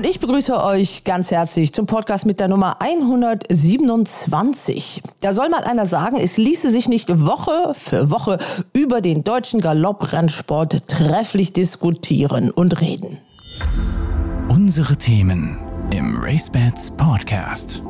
Und ich begrüße euch ganz herzlich zum Podcast mit der Nummer 127. Da soll mal einer sagen, es ließe sich nicht Woche für Woche über den deutschen Galopprennsport trefflich diskutieren und reden. Unsere Themen im RaceBets Podcast.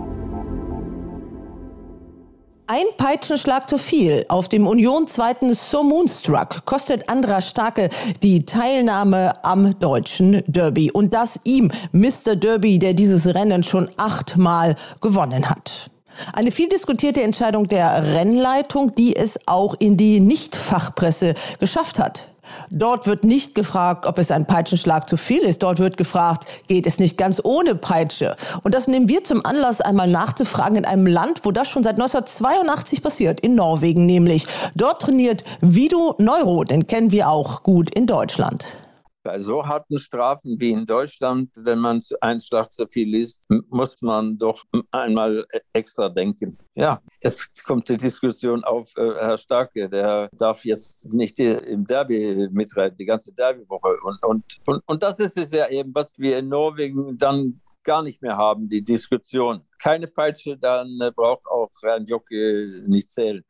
Ein Peitschenschlag zu viel auf dem Union zweiten So Moonstruck kostet Andra Starke die Teilnahme am deutschen Derby. Und das ihm, Mr. Derby, der dieses Rennen schon achtmal gewonnen hat. Eine viel diskutierte Entscheidung der Rennleitung, die es auch in die Nicht-Fachpresse geschafft hat. Dort wird nicht gefragt, ob es ein Peitschenschlag zu viel ist. Dort wird gefragt, geht es nicht ganz ohne Peitsche? Und das nehmen wir zum Anlass, einmal nachzufragen in einem Land, wo das schon seit 1982 passiert, in Norwegen nämlich. Dort trainiert Vido Neuro, den kennen wir auch gut in Deutschland. Bei so harten Strafen wie in Deutschland, wenn man einen Schlag zu viel liest, muss man doch einmal extra denken. Ja, es kommt die Diskussion auf, äh, Herr Starke, der darf jetzt nicht im Derby mitreiten, die ganze Derbywoche. Und, und, und, und das ist es ja eben, was wir in Norwegen dann gar nicht mehr haben, die Diskussion. Keine Peitsche, dann braucht auch Herrn Jocke nicht zählen.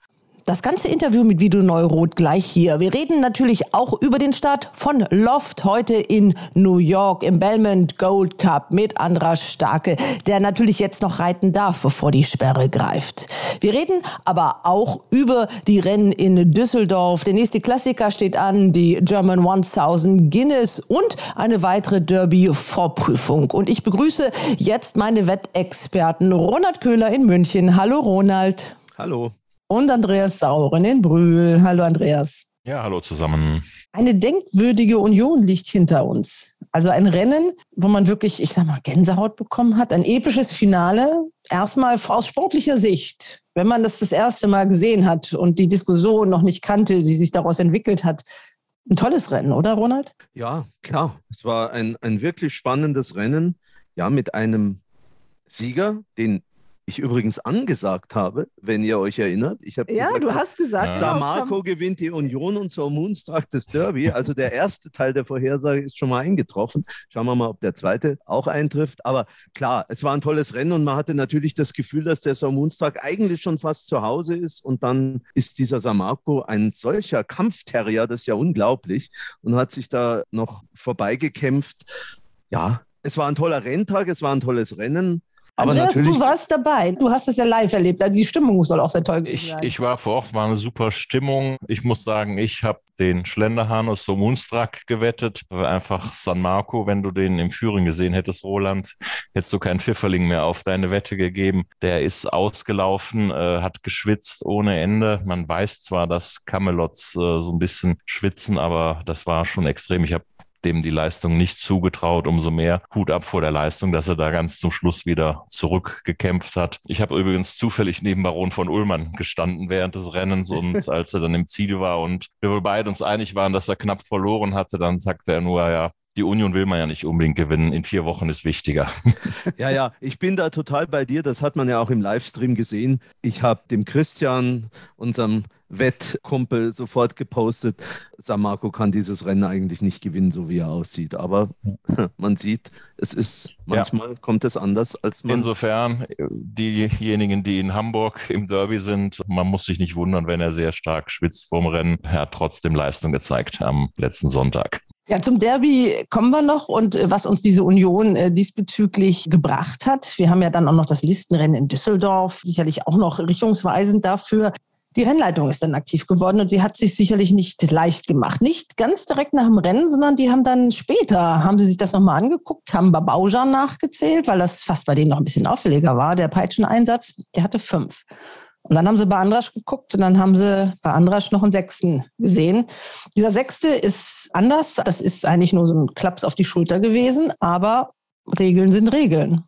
Das ganze Interview mit Vido Neuroth gleich hier. Wir reden natürlich auch über den Start von Loft heute in New York im Belmont Gold Cup mit Andras Starke, der natürlich jetzt noch reiten darf, bevor die Sperre greift. Wir reden aber auch über die Rennen in Düsseldorf. Der nächste Klassiker steht an, die German 1000 Guinness und eine weitere Derby-Vorprüfung. Und ich begrüße jetzt meine Wettexperten Ronald Köhler in München. Hallo Ronald. Hallo und Andreas Sauren in Brühl. Hallo Andreas. Ja, hallo zusammen. Eine denkwürdige Union liegt hinter uns. Also ein Rennen, wo man wirklich, ich sag mal, Gänsehaut bekommen hat. Ein episches Finale. Erstmal aus sportlicher Sicht. Wenn man das das erste Mal gesehen hat und die Diskussion noch nicht kannte, die sich daraus entwickelt hat. Ein tolles Rennen, oder Ronald? Ja, klar. Es war ein, ein wirklich spannendes Rennen. Ja, mit einem Sieger, den ich übrigens angesagt habe, wenn ihr euch erinnert. Ich ja, gesagt, du hast gesagt. Samarco gewinnt die Union und so Moonstruck das Derby. Also der erste Teil der Vorhersage ist schon mal eingetroffen. Schauen wir mal, ob der zweite auch eintrifft. Aber klar, es war ein tolles Rennen und man hatte natürlich das Gefühl, dass der So Moonstruck eigentlich schon fast zu Hause ist. Und dann ist dieser Samarco ein solcher Kampfterrier, das ist ja unglaublich. Und hat sich da noch vorbeigekämpft. Ja, es war ein toller Renntag, es war ein tolles Rennen. Aber Andreas, natürlich, du warst dabei. Du hast es ja live erlebt. Also die Stimmung soll auch sehr toll gewesen sein. Ich war vor Ort, war eine super Stimmung. Ich muss sagen, ich habe den Schlenderhanus so Moonstruck gewettet. Einfach San Marco, wenn du den im Führing gesehen hättest, Roland, hättest du keinen Pfifferling mehr auf deine Wette gegeben. Der ist ausgelaufen, äh, hat geschwitzt ohne Ende. Man weiß zwar, dass Camelots äh, so ein bisschen schwitzen, aber das war schon extrem. Ich habe dem die Leistung nicht zugetraut. Umso mehr Hut ab vor der Leistung, dass er da ganz zum Schluss wieder zurückgekämpft hat. Ich habe übrigens zufällig neben Baron von Ullmann gestanden während des Rennens und als er dann im Ziel war und wir wohl beide uns einig waren, dass er knapp verloren hatte, dann sagte er nur, ja, die Union will man ja nicht unbedingt gewinnen. In vier Wochen ist wichtiger. Ja, ja, ich bin da total bei dir. Das hat man ja auch im Livestream gesehen. Ich habe dem Christian, unserem Wettkumpel, sofort gepostet, San Marco kann dieses Rennen eigentlich nicht gewinnen, so wie er aussieht. Aber man sieht, es ist manchmal ja. kommt es anders, als man. Insofern, diejenigen, die in Hamburg im Derby sind, man muss sich nicht wundern, wenn er sehr stark schwitzt vorm Rennen. Er hat trotzdem Leistung gezeigt am letzten Sonntag. Ja, zum Derby kommen wir noch und äh, was uns diese Union äh, diesbezüglich gebracht hat. Wir haben ja dann auch noch das Listenrennen in Düsseldorf, sicherlich auch noch richtungsweisend dafür. Die Rennleitung ist dann aktiv geworden und sie hat sich sicherlich nicht leicht gemacht. Nicht ganz direkt nach dem Rennen, sondern die haben dann später, haben sie sich das nochmal angeguckt, haben Babaujan nachgezählt, weil das fast bei denen noch ein bisschen auffälliger war. Der Peitscheneinsatz, der hatte fünf. Und dann haben sie bei Andrasch geguckt und dann haben sie bei Andrasch noch einen Sechsten gesehen. Dieser Sechste ist anders. Das ist eigentlich nur so ein Klaps auf die Schulter gewesen, aber Regeln sind Regeln.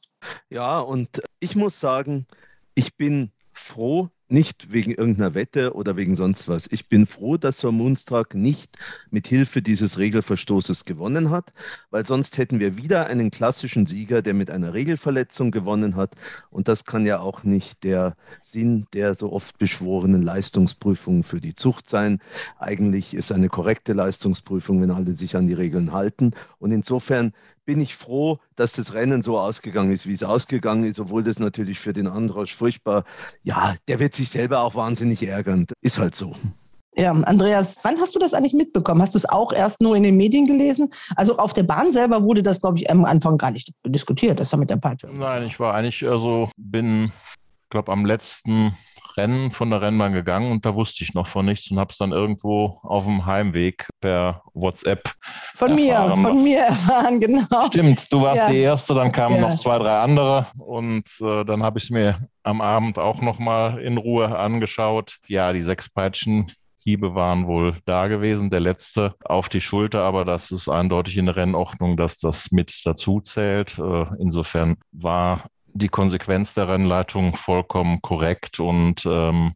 Ja, und ich muss sagen, ich bin froh, nicht wegen irgendeiner Wette oder wegen sonst was. Ich bin froh, dass Sir Moonstruck nicht mit Hilfe dieses Regelverstoßes gewonnen hat, weil sonst hätten wir wieder einen klassischen Sieger, der mit einer Regelverletzung gewonnen hat. Und das kann ja auch nicht der Sinn der so oft beschworenen Leistungsprüfung für die Zucht sein. Eigentlich ist eine korrekte Leistungsprüfung, wenn alle sich an die Regeln halten. Und insofern bin ich froh, dass das Rennen so ausgegangen ist, wie es ausgegangen ist, obwohl das natürlich für den Androsch furchtbar, ja, der wird sich selber auch wahnsinnig ärgern. Ist halt so. Ja, Andreas, wann hast du das eigentlich mitbekommen? Hast du es auch erst nur in den Medien gelesen? Also auf der Bahn selber wurde das, glaube ich, am Anfang gar nicht diskutiert, das war mit der Peitsche. Nein, ich war eigentlich, also bin, glaube am letzten Rennen von der Rennbahn gegangen und da wusste ich noch von nichts und habe es dann irgendwo auf dem Heimweg per WhatsApp. Von erfahren. mir, von mir erfahren, genau. Stimmt, du warst ja. die Erste, dann kamen ja. noch zwei, drei andere und äh, dann habe ich es mir am Abend auch nochmal in Ruhe angeschaut. Ja, die sechs Peitschen Hiebe waren wohl da gewesen. Der letzte auf die Schulter, aber das ist eindeutig in der Rennordnung, dass das mit dazu zählt. Äh, insofern war die Konsequenz der Rennleitung vollkommen korrekt und ähm,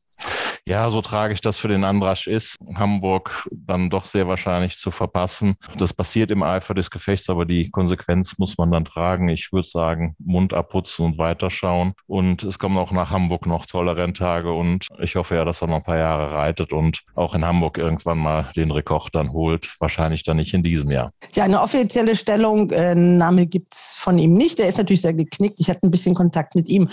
ja, so tragisch das für den Andrasch ist, Hamburg dann doch sehr wahrscheinlich zu verpassen. Das passiert im Eifer des Gefechts, aber die Konsequenz muss man dann tragen. Ich würde sagen, Mund abputzen und weiterschauen. Und es kommen auch nach Hamburg noch tolle Renntage und ich hoffe ja, dass er noch ein paar Jahre reitet und auch in Hamburg irgendwann mal den Rekord dann holt. Wahrscheinlich dann nicht in diesem Jahr. Ja, eine offizielle Stellungnahme äh, gibt es von ihm nicht. Er ist natürlich sehr geknickt. Ich hatte ein bisschen Kontakt mit ihm.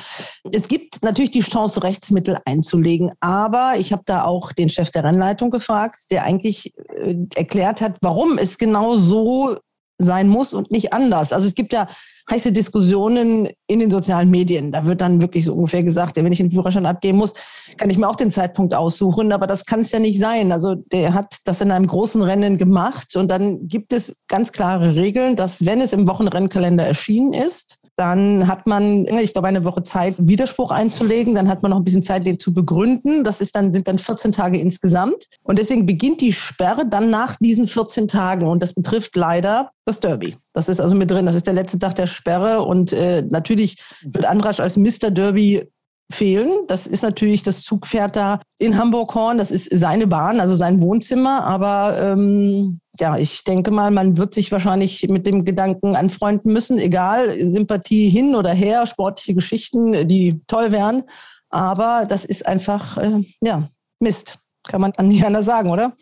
Es gibt natürlich die Chance, Rechtsmittel einzulegen, aber ich habe da auch den Chef der Rennleitung gefragt, der eigentlich äh, erklärt hat, warum es genau so sein muss und nicht anders. Also es gibt ja heiße Diskussionen in den sozialen Medien. Da wird dann wirklich so ungefähr gesagt, wenn ich den Führerschein abgeben muss, kann ich mir auch den Zeitpunkt aussuchen. Aber das kann es ja nicht sein. Also der hat das in einem großen Rennen gemacht und dann gibt es ganz klare Regeln, dass wenn es im Wochenrennkalender erschienen ist, dann hat man, ich glaube, eine Woche Zeit, Widerspruch einzulegen. Dann hat man noch ein bisschen Zeit, den zu begründen. Das ist dann, sind dann 14 Tage insgesamt. Und deswegen beginnt die Sperre dann nach diesen 14 Tagen. Und das betrifft leider das Derby. Das ist also mit drin. Das ist der letzte Tag der Sperre. Und äh, natürlich wird Andrasch als Mr. Derby fehlen. Das ist natürlich das Zugpferd da in Hamburg-Horn. Das ist seine Bahn, also sein Wohnzimmer. Aber ähm, ja, ich denke mal, man wird sich wahrscheinlich mit dem Gedanken anfreunden müssen, egal, Sympathie hin oder her, sportliche Geschichten, die toll wären. Aber das ist einfach, äh, ja, Mist. Kann man nicht anders sagen, oder?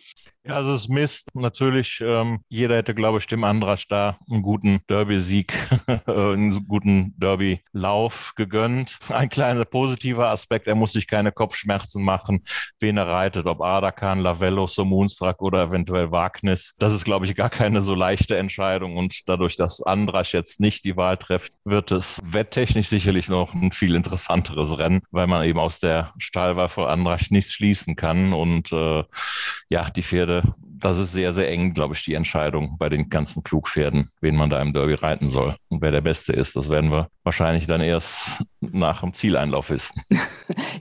Ja, also es Mist. Natürlich, ähm, jeder hätte, glaube ich, dem Andrasch da einen guten Derby-Sieg, einen guten Derby-Lauf gegönnt. Ein kleiner positiver Aspekt, er muss sich keine Kopfschmerzen machen, wen er reitet, ob Adakan, Lavello, Somunstrak oder eventuell Wagnis. Das ist, glaube ich, gar keine so leichte Entscheidung und dadurch, dass Andrasch jetzt nicht die Wahl trifft, wird es wetttechnisch sicherlich noch ein viel interessanteres Rennen, weil man eben aus der Stahlwahl von Andrasch nichts schließen kann und äh, ja, die Pferde Pferde, das ist sehr, sehr eng, glaube ich, die Entscheidung bei den ganzen Klugpferden, wen man da im Derby reiten soll und wer der Beste ist. Das werden wir wahrscheinlich dann erst nach dem Zieleinlauf wissen.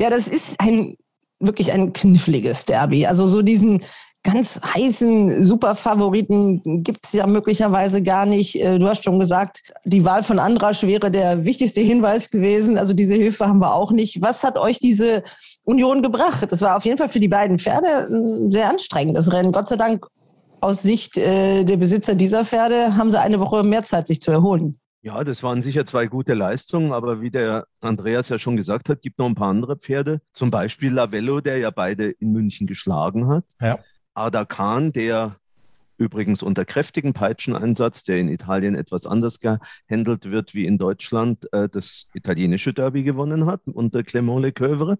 Ja, das ist ein wirklich ein kniffliges Derby. Also so diesen ganz heißen Superfavoriten gibt es ja möglicherweise gar nicht. Äh, du hast schon gesagt, die Wahl von Andrasch wäre der wichtigste Hinweis gewesen. Also diese Hilfe haben wir auch nicht. Was hat euch diese Union gebracht. Das war auf jeden Fall für die beiden Pferde ein sehr anstrengendes Rennen. Gott sei Dank aus Sicht äh, der Besitzer dieser Pferde haben sie eine Woche mehr Zeit, sich zu erholen. Ja, das waren sicher zwei gute Leistungen, aber wie der Andreas ja schon gesagt hat, gibt noch ein paar andere Pferde. Zum Beispiel Lavello, der ja beide in München geschlagen hat. Ja. Ada Khan, der übrigens unter kräftigen Peitscheneinsatz, der in Italien etwas anders gehandelt wird wie in Deutschland, äh, das italienische Derby gewonnen hat unter Clément Lecoeuvre.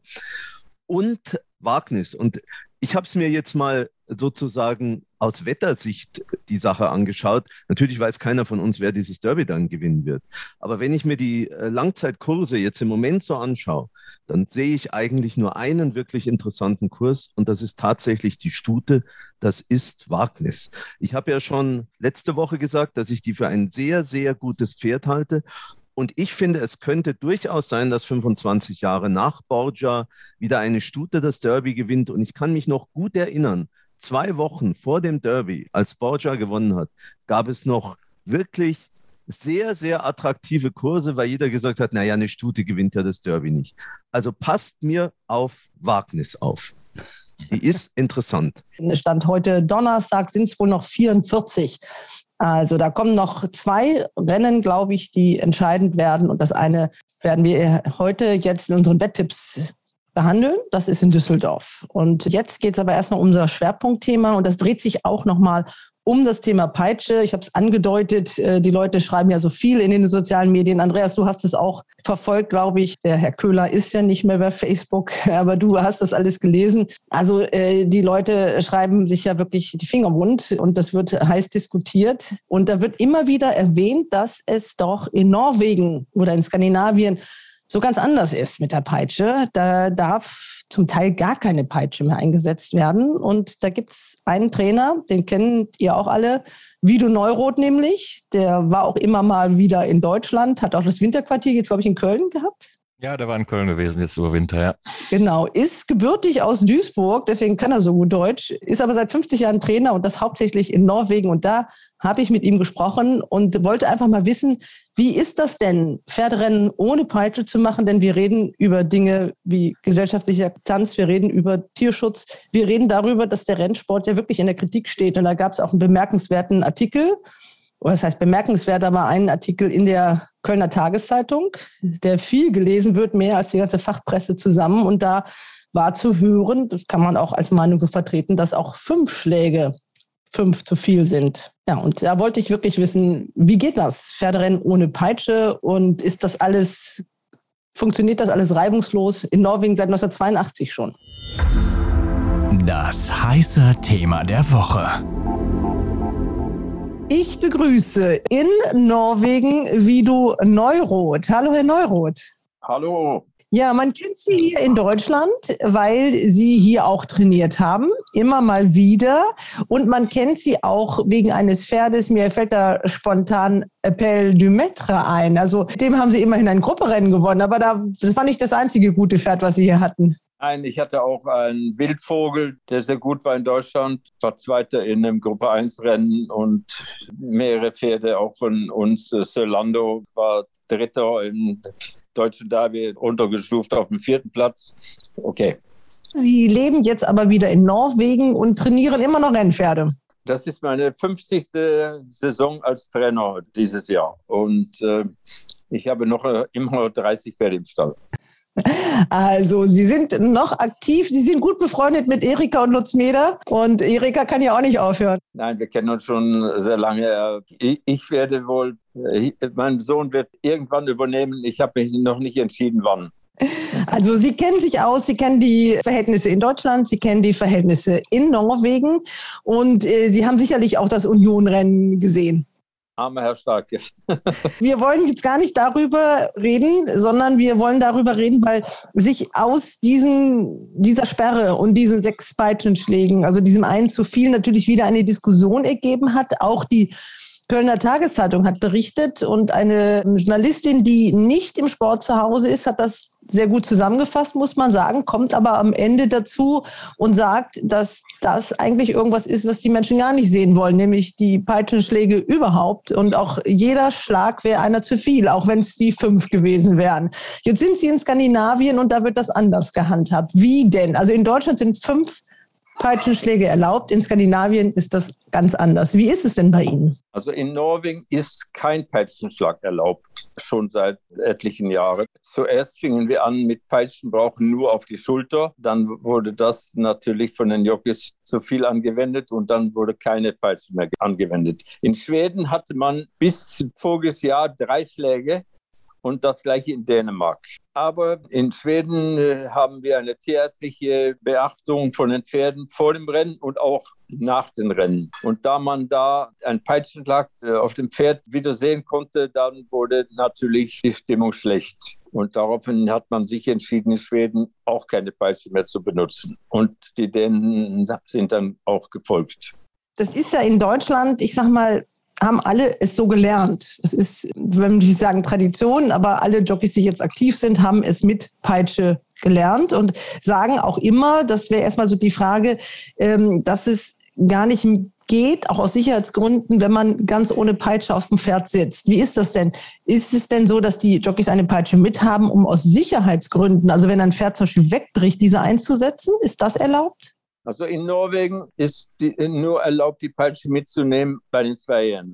Und Wagnis. Und ich habe es mir jetzt mal sozusagen aus Wettersicht die Sache angeschaut. Natürlich weiß keiner von uns, wer dieses Derby dann gewinnen wird. Aber wenn ich mir die äh, Langzeitkurse jetzt im Moment so anschaue, dann sehe ich eigentlich nur einen wirklich interessanten Kurs und das ist tatsächlich die Stute. Das ist Wagnis. Ich habe ja schon letzte Woche gesagt, dass ich die für ein sehr, sehr gutes Pferd halte. Und ich finde, es könnte durchaus sein, dass 25 Jahre nach Borgia wieder eine Stute das Derby gewinnt. Und ich kann mich noch gut erinnern, zwei Wochen vor dem Derby, als Borgia gewonnen hat, gab es noch wirklich sehr, sehr attraktive Kurse, weil jeder gesagt hat, naja, eine Stute gewinnt ja das Derby nicht. Also passt mir auf Wagnis auf. Die ist interessant. Stand heute Donnerstag sind es wohl noch 44. Also da kommen noch zwei Rennen, glaube ich, die entscheidend werden. Und das eine werden wir heute jetzt in unseren Wetttipps behandeln. Das ist in Düsseldorf. Und jetzt geht es aber erstmal um unser Schwerpunktthema und das dreht sich auch nochmal um das Thema Peitsche. Ich habe es angedeutet, äh, die Leute schreiben ja so viel in den sozialen Medien. Andreas, du hast es auch verfolgt, glaube ich. Der Herr Köhler ist ja nicht mehr bei Facebook, aber du hast das alles gelesen. Also äh, die Leute schreiben sich ja wirklich die Finger wund und das wird heiß diskutiert. Und da wird immer wieder erwähnt, dass es doch in Norwegen oder in Skandinavien so ganz anders ist mit der Peitsche. Da darf zum Teil gar keine Peitsche mehr eingesetzt werden. Und da gibt es einen Trainer, den kennt ihr auch alle, Vido Neuroth nämlich. Der war auch immer mal wieder in Deutschland, hat auch das Winterquartier jetzt, glaube ich, in Köln gehabt. Ja, der war in Köln gewesen, jetzt über Winter, ja. Genau, ist gebürtig aus Duisburg, deswegen kann er so gut Deutsch, ist aber seit 50 Jahren Trainer und das hauptsächlich in Norwegen. Und da habe ich mit ihm gesprochen und wollte einfach mal wissen, wie ist das denn, Pferderennen ohne Peitsche zu machen? Denn wir reden über Dinge wie gesellschaftliche Akzeptanz, wir reden über Tierschutz, wir reden darüber, dass der Rennsport ja wirklich in der Kritik steht. Und da gab es auch einen bemerkenswerten Artikel das heißt bemerkenswert, aber einen Artikel in der Kölner Tageszeitung, der viel gelesen wird, mehr als die ganze Fachpresse zusammen. Und da war zu hören, das kann man auch als Meinung so vertreten, dass auch fünf Schläge fünf zu viel sind. Ja, und da wollte ich wirklich wissen, wie geht das? Pferderennen ohne Peitsche und ist das alles, funktioniert das alles reibungslos? In Norwegen seit 1982 schon. Das heiße Thema der Woche. Ich begrüße in Norwegen Vido Neuroth. Hallo, Herr Neuroth. Hallo. Ja, man kennt Sie hier in Deutschland, weil Sie hier auch trainiert haben, immer mal wieder. Und man kennt Sie auch wegen eines Pferdes. Mir fällt da spontan Appel du Maître ein. Also dem haben Sie immerhin ein Grupperennen gewonnen. Aber da, das war nicht das einzige gute Pferd, was Sie hier hatten. Nein, ich hatte auch einen Wildvogel, der sehr gut war in Deutschland, war Zweiter in einem Gruppe 1 Rennen und mehrere Pferde auch von uns. Solando war Dritter im deutschen Derby, untergestuft auf dem vierten Platz. Okay. Sie leben jetzt aber wieder in Norwegen und trainieren immer noch Rennpferde. Das ist meine 50. Saison als Trainer dieses Jahr. Und äh, ich habe noch äh, immer 30 Pferde im Stall. Also, Sie sind noch aktiv. Sie sind gut befreundet mit Erika und Lutz Meder. Und Erika kann ja auch nicht aufhören. Nein, wir kennen uns schon sehr lange. Ich werde wohl, mein Sohn wird irgendwann übernehmen. Ich habe mich noch nicht entschieden, wann. Also Sie kennen sich aus, Sie kennen die Verhältnisse in Deutschland, Sie kennen die Verhältnisse in Norwegen und äh, Sie haben sicherlich auch das Union-Rennen gesehen. Armer Herr Starke. wir wollen jetzt gar nicht darüber reden, sondern wir wollen darüber reden, weil sich aus diesen, dieser Sperre und diesen sechs Peitschenschlägen, also diesem einen zu viel, natürlich wieder eine Diskussion ergeben hat. Auch die Kölner Tageszeitung hat berichtet und eine Journalistin, die nicht im Sport zu Hause ist, hat das sehr gut zusammengefasst, muss man sagen, kommt aber am Ende dazu und sagt, dass das eigentlich irgendwas ist, was die Menschen gar nicht sehen wollen, nämlich die Peitschenschläge überhaupt. Und auch jeder Schlag wäre einer zu viel, auch wenn es die fünf gewesen wären. Jetzt sind sie in Skandinavien und da wird das anders gehandhabt. Wie denn? Also in Deutschland sind fünf Peitschenschläge erlaubt. In Skandinavien ist das ganz anders. Wie ist es denn bei Ihnen? Also in Norwegen ist kein Peitschenschlag erlaubt, schon seit etlichen Jahren. Zuerst fingen wir an mit Peitschenbrauchen nur auf die Schulter. Dann wurde das natürlich von den Jockeys zu viel angewendet und dann wurde keine Peitsche mehr angewendet. In Schweden hatte man bis voriges Jahr drei Schläge und das gleiche in Dänemark. Aber in Schweden äh, haben wir eine tierärztliche Beachtung von den Pferden vor dem Rennen und auch nach den Rennen. Und da man da einen Peitschenschlag äh, auf dem Pferd wieder sehen konnte, dann wurde natürlich die Stimmung schlecht. Und daraufhin hat man sich entschieden, in Schweden auch keine Peitsche mehr zu benutzen. Und die Dänen sind dann auch gefolgt. Das ist ja in Deutschland, ich sag mal, haben alle es so gelernt. Es ist, wenn man sagen Tradition, aber alle Jockeys, die jetzt aktiv sind, haben es mit Peitsche gelernt und sagen auch immer, das wäre erstmal so die Frage, ähm, dass es gar nicht geht, auch aus Sicherheitsgründen, wenn man ganz ohne Peitsche auf dem Pferd sitzt. Wie ist das denn? Ist es denn so, dass die Jockeys eine Peitsche mithaben, um aus Sicherheitsgründen, also wenn ein Pferd zum Beispiel wegbricht, diese einzusetzen? Ist das erlaubt? Also in Norwegen ist die, nur erlaubt, die Peitsche mitzunehmen bei den Zweijährigen,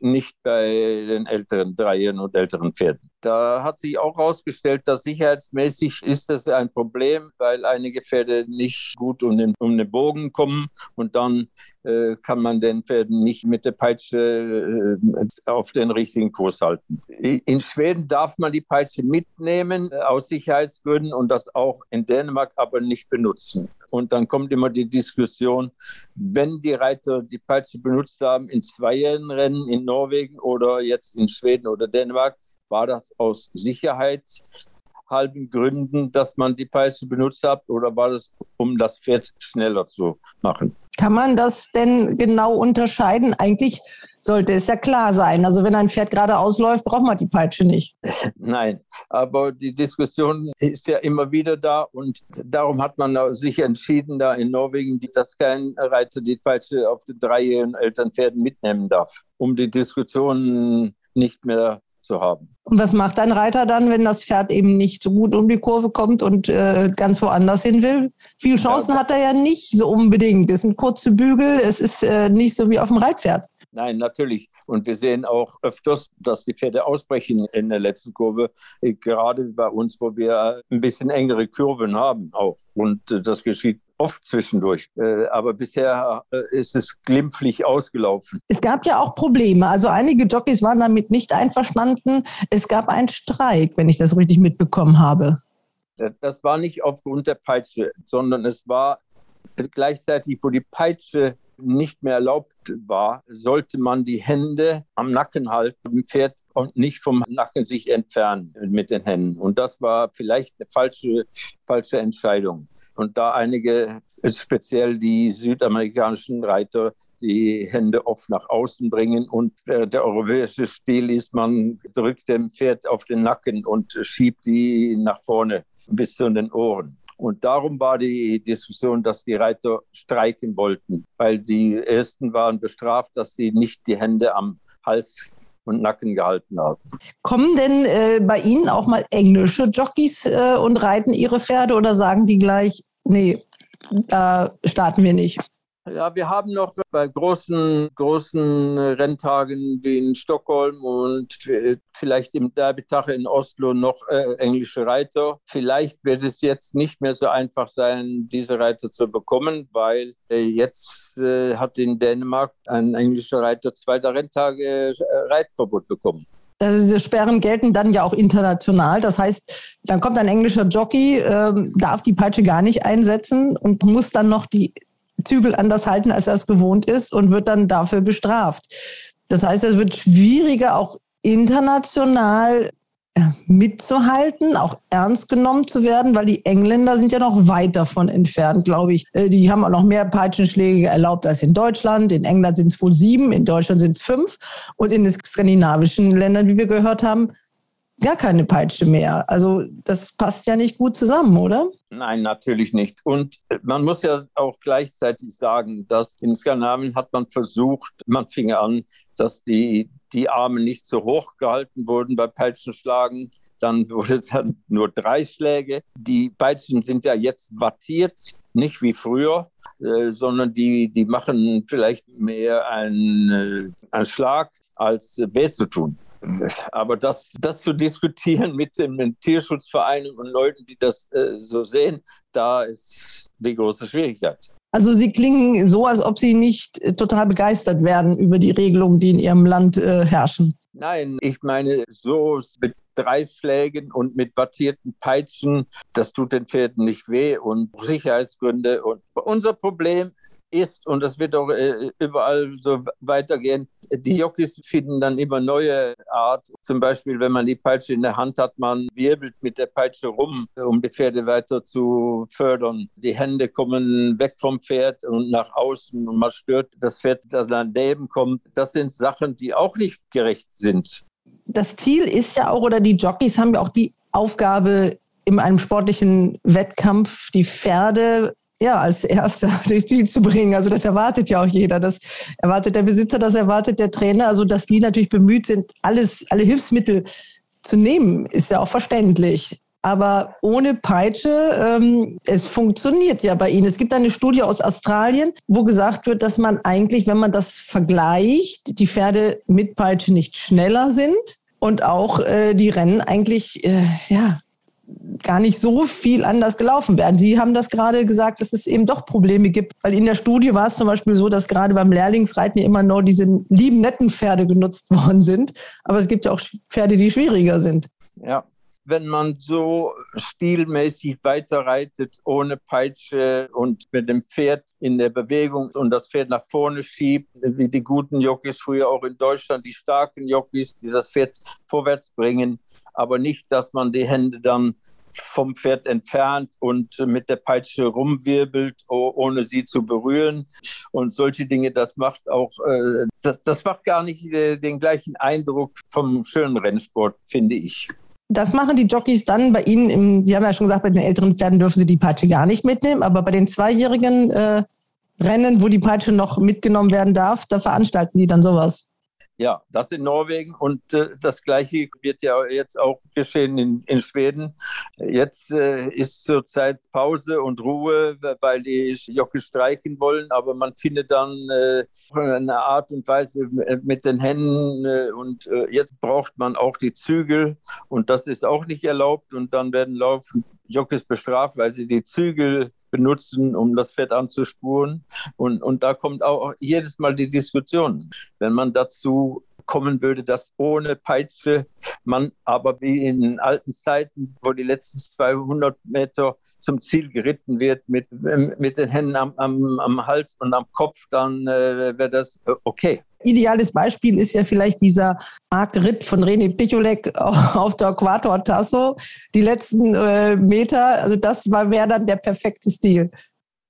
nicht bei den älteren Dreijährigen und älteren Pferden. Da hat sich auch herausgestellt, dass sicherheitsmäßig ist das ein Problem, weil einige Pferde nicht gut um den, um den Bogen kommen und dann äh, kann man den Pferden nicht mit der Peitsche äh, auf den richtigen Kurs halten. In Schweden darf man die Peitsche mitnehmen äh, aus Sicherheitsgründen und das auch in Dänemark aber nicht benutzen. Und dann kommt immer die Diskussion, wenn die Reiter die Peitsche benutzt haben in zweijährigen Rennen in Norwegen oder jetzt in Schweden oder Dänemark, war das aus sicherheitshalben Gründen, dass man die Peitsche benutzt hat oder war das, um das Pferd schneller zu machen? Kann man das denn genau unterscheiden? Eigentlich sollte es ja klar sein. Also wenn ein Pferd gerade ausläuft, braucht man die Peitsche nicht. Nein, aber die Diskussion ist ja immer wieder da und darum hat man sich entschieden, da in Norwegen, dass kein Reiter die Peitsche auf den dreijährigen Elternpferden mitnehmen darf, um die Diskussion nicht mehr zu haben. Und was macht ein Reiter dann, wenn das Pferd eben nicht so gut um die Kurve kommt und äh, ganz woanders hin will? Viele Chancen ja, hat er ja nicht so unbedingt. Es sind kurze Bügel, es ist äh, nicht so wie auf dem Reitpferd. Nein, natürlich. Und wir sehen auch öfters, dass die Pferde ausbrechen in der letzten Kurve, äh, gerade bei uns, wo wir ein bisschen engere Kurven haben auch. Und äh, das geschieht oft zwischendurch. Äh, aber bisher ist es glimpflich ausgelaufen. Es gab ja auch Probleme. Also einige Jockeys waren damit nicht einverstanden. Es gab einen Streik, wenn ich das richtig mitbekommen habe. Das war nicht aufgrund der Peitsche, sondern es war gleichzeitig, wo die Peitsche nicht mehr erlaubt war, sollte man die Hände am Nacken halten, dem Pferd und nicht vom Nacken sich entfernen mit den Händen. Und das war vielleicht eine falsche, falsche Entscheidung. Und da einige, speziell die südamerikanischen Reiter, die Hände oft nach außen bringen und der europäische Stil ist, man drückt dem Pferd auf den Nacken und schiebt die nach vorne bis zu den Ohren. Und darum war die Diskussion, dass die Reiter streiken wollten, weil die ersten waren bestraft, dass sie nicht die Hände am Hals und Nacken gehalten haben. Kommen denn äh, bei Ihnen auch mal englische Jockeys äh, und reiten ihre Pferde oder sagen die gleich, nee, da starten wir nicht? Ja, wir haben noch bei großen, großen Renntagen wie in Stockholm und vielleicht im Derbytag in Oslo noch äh, englische Reiter. Vielleicht wird es jetzt nicht mehr so einfach sein, diese Reiter zu bekommen, weil äh, jetzt äh, hat in Dänemark ein englischer Reiter zwei der Renntage äh, Reitverbot bekommen. Also diese Sperren gelten dann ja auch international. Das heißt, dann kommt ein englischer Jockey, äh, darf die Peitsche gar nicht einsetzen und muss dann noch die Zügel anders halten, als er es gewohnt ist und wird dann dafür bestraft. Das heißt, es wird schwieriger, auch international äh, mitzuhalten, auch ernst genommen zu werden, weil die Engländer sind ja noch weit davon entfernt, glaube ich. Äh, die haben auch noch mehr Peitschenschläge erlaubt als in Deutschland. In England sind es wohl sieben, in Deutschland sind es fünf und in den skandinavischen Ländern, wie wir gehört haben, gar keine Peitsche mehr. Also das passt ja nicht gut zusammen, oder? Nein, natürlich nicht. Und man muss ja auch gleichzeitig sagen, dass in Skandinavien hat man versucht, man fing an, dass die, die Arme nicht so hoch gehalten wurden bei Peitschenschlagen. Dann wurde dann nur drei Schläge. Die Peitschen sind ja jetzt wattiert, nicht wie früher, äh, sondern die, die machen vielleicht mehr einen, äh, einen Schlag als weh zu tun. Aber das, das zu diskutieren mit den Tierschutzvereinen und Leuten, die das äh, so sehen, da ist die große Schwierigkeit. Also Sie klingen so, als ob Sie nicht äh, total begeistert werden über die Regelungen, die in Ihrem Land äh, herrschen. Nein, ich meine, so mit drei Schlägen und mit battierten Peitschen, das tut den Pferden nicht weh und Sicherheitsgründe. Und unser Problem ist, und das wird auch äh, überall so weitergehen, die Jockeys finden dann immer neue Art. Zum Beispiel, wenn man die Peitsche in der Hand hat, man wirbelt mit der Peitsche rum, um die Pferde weiter zu fördern. Die Hände kommen weg vom Pferd und nach außen und man stört das Pferd, das daneben kommt. Das sind Sachen, die auch nicht gerecht sind. Das Ziel ist ja auch, oder die Jockeys haben ja auch die Aufgabe, in einem sportlichen Wettkampf die Pferde ja, als Erster durchs Ziel zu bringen. Also das erwartet ja auch jeder. Das erwartet der Besitzer, das erwartet der Trainer. Also dass die natürlich bemüht sind, alles, alle Hilfsmittel zu nehmen, ist ja auch verständlich. Aber ohne Peitsche, ähm, es funktioniert ja bei ihnen. Es gibt eine Studie aus Australien, wo gesagt wird, dass man eigentlich, wenn man das vergleicht, die Pferde mit Peitsche nicht schneller sind und auch äh, die Rennen eigentlich, äh, ja, gar nicht so viel anders gelaufen werden. Sie haben das gerade gesagt, dass es eben doch Probleme gibt, weil in der Studie war es zum Beispiel so, dass gerade beim Lehrlingsreiten ja immer nur diese lieben, netten Pferde genutzt worden sind. Aber es gibt ja auch Pferde, die schwieriger sind. Ja, wenn man so stilmäßig weiterreitet, ohne Peitsche und mit dem Pferd in der Bewegung und das Pferd nach vorne schiebt, wie die guten Jockeys früher auch in Deutschland, die starken Jockeys, die das Pferd vorwärts bringen, aber nicht, dass man die Hände dann vom Pferd entfernt und mit der Peitsche rumwirbelt, ohne sie zu berühren. Und solche Dinge, das macht auch, äh, das, das macht gar nicht äh, den gleichen Eindruck vom schönen Rennsport, finde ich. Das machen die Jockeys dann bei Ihnen, im, die haben ja schon gesagt, bei den älteren Pferden dürfen sie die Peitsche gar nicht mitnehmen, aber bei den zweijährigen äh, Rennen, wo die Peitsche noch mitgenommen werden darf, da veranstalten die dann sowas. Ja, das in Norwegen und äh, das Gleiche wird ja jetzt auch geschehen in, in Schweden. Jetzt äh, ist zurzeit Pause und Ruhe, weil die Jocke streiken wollen, aber man findet dann äh, eine Art und Weise mit den Händen äh, und äh, jetzt braucht man auch die Zügel und das ist auch nicht erlaubt und dann werden laufen Jockeys bestraft, weil sie die Zügel benutzen, um das Pferd anzuspuren. Und, und da kommt auch jedes Mal die Diskussion. Wenn man dazu kommen würde, dass ohne Peitsche man aber wie in alten Zeiten, wo die letzten 200 Meter zum Ziel geritten wird, mit, mit den Händen am, am, am Hals und am Kopf, dann äh, wäre das äh, okay. Ideales Beispiel ist ja vielleicht dieser Arc-Ritt von René Picholek auf der Äquator Tasso. Die letzten äh, Meter, also das wäre dann der perfekte Stil.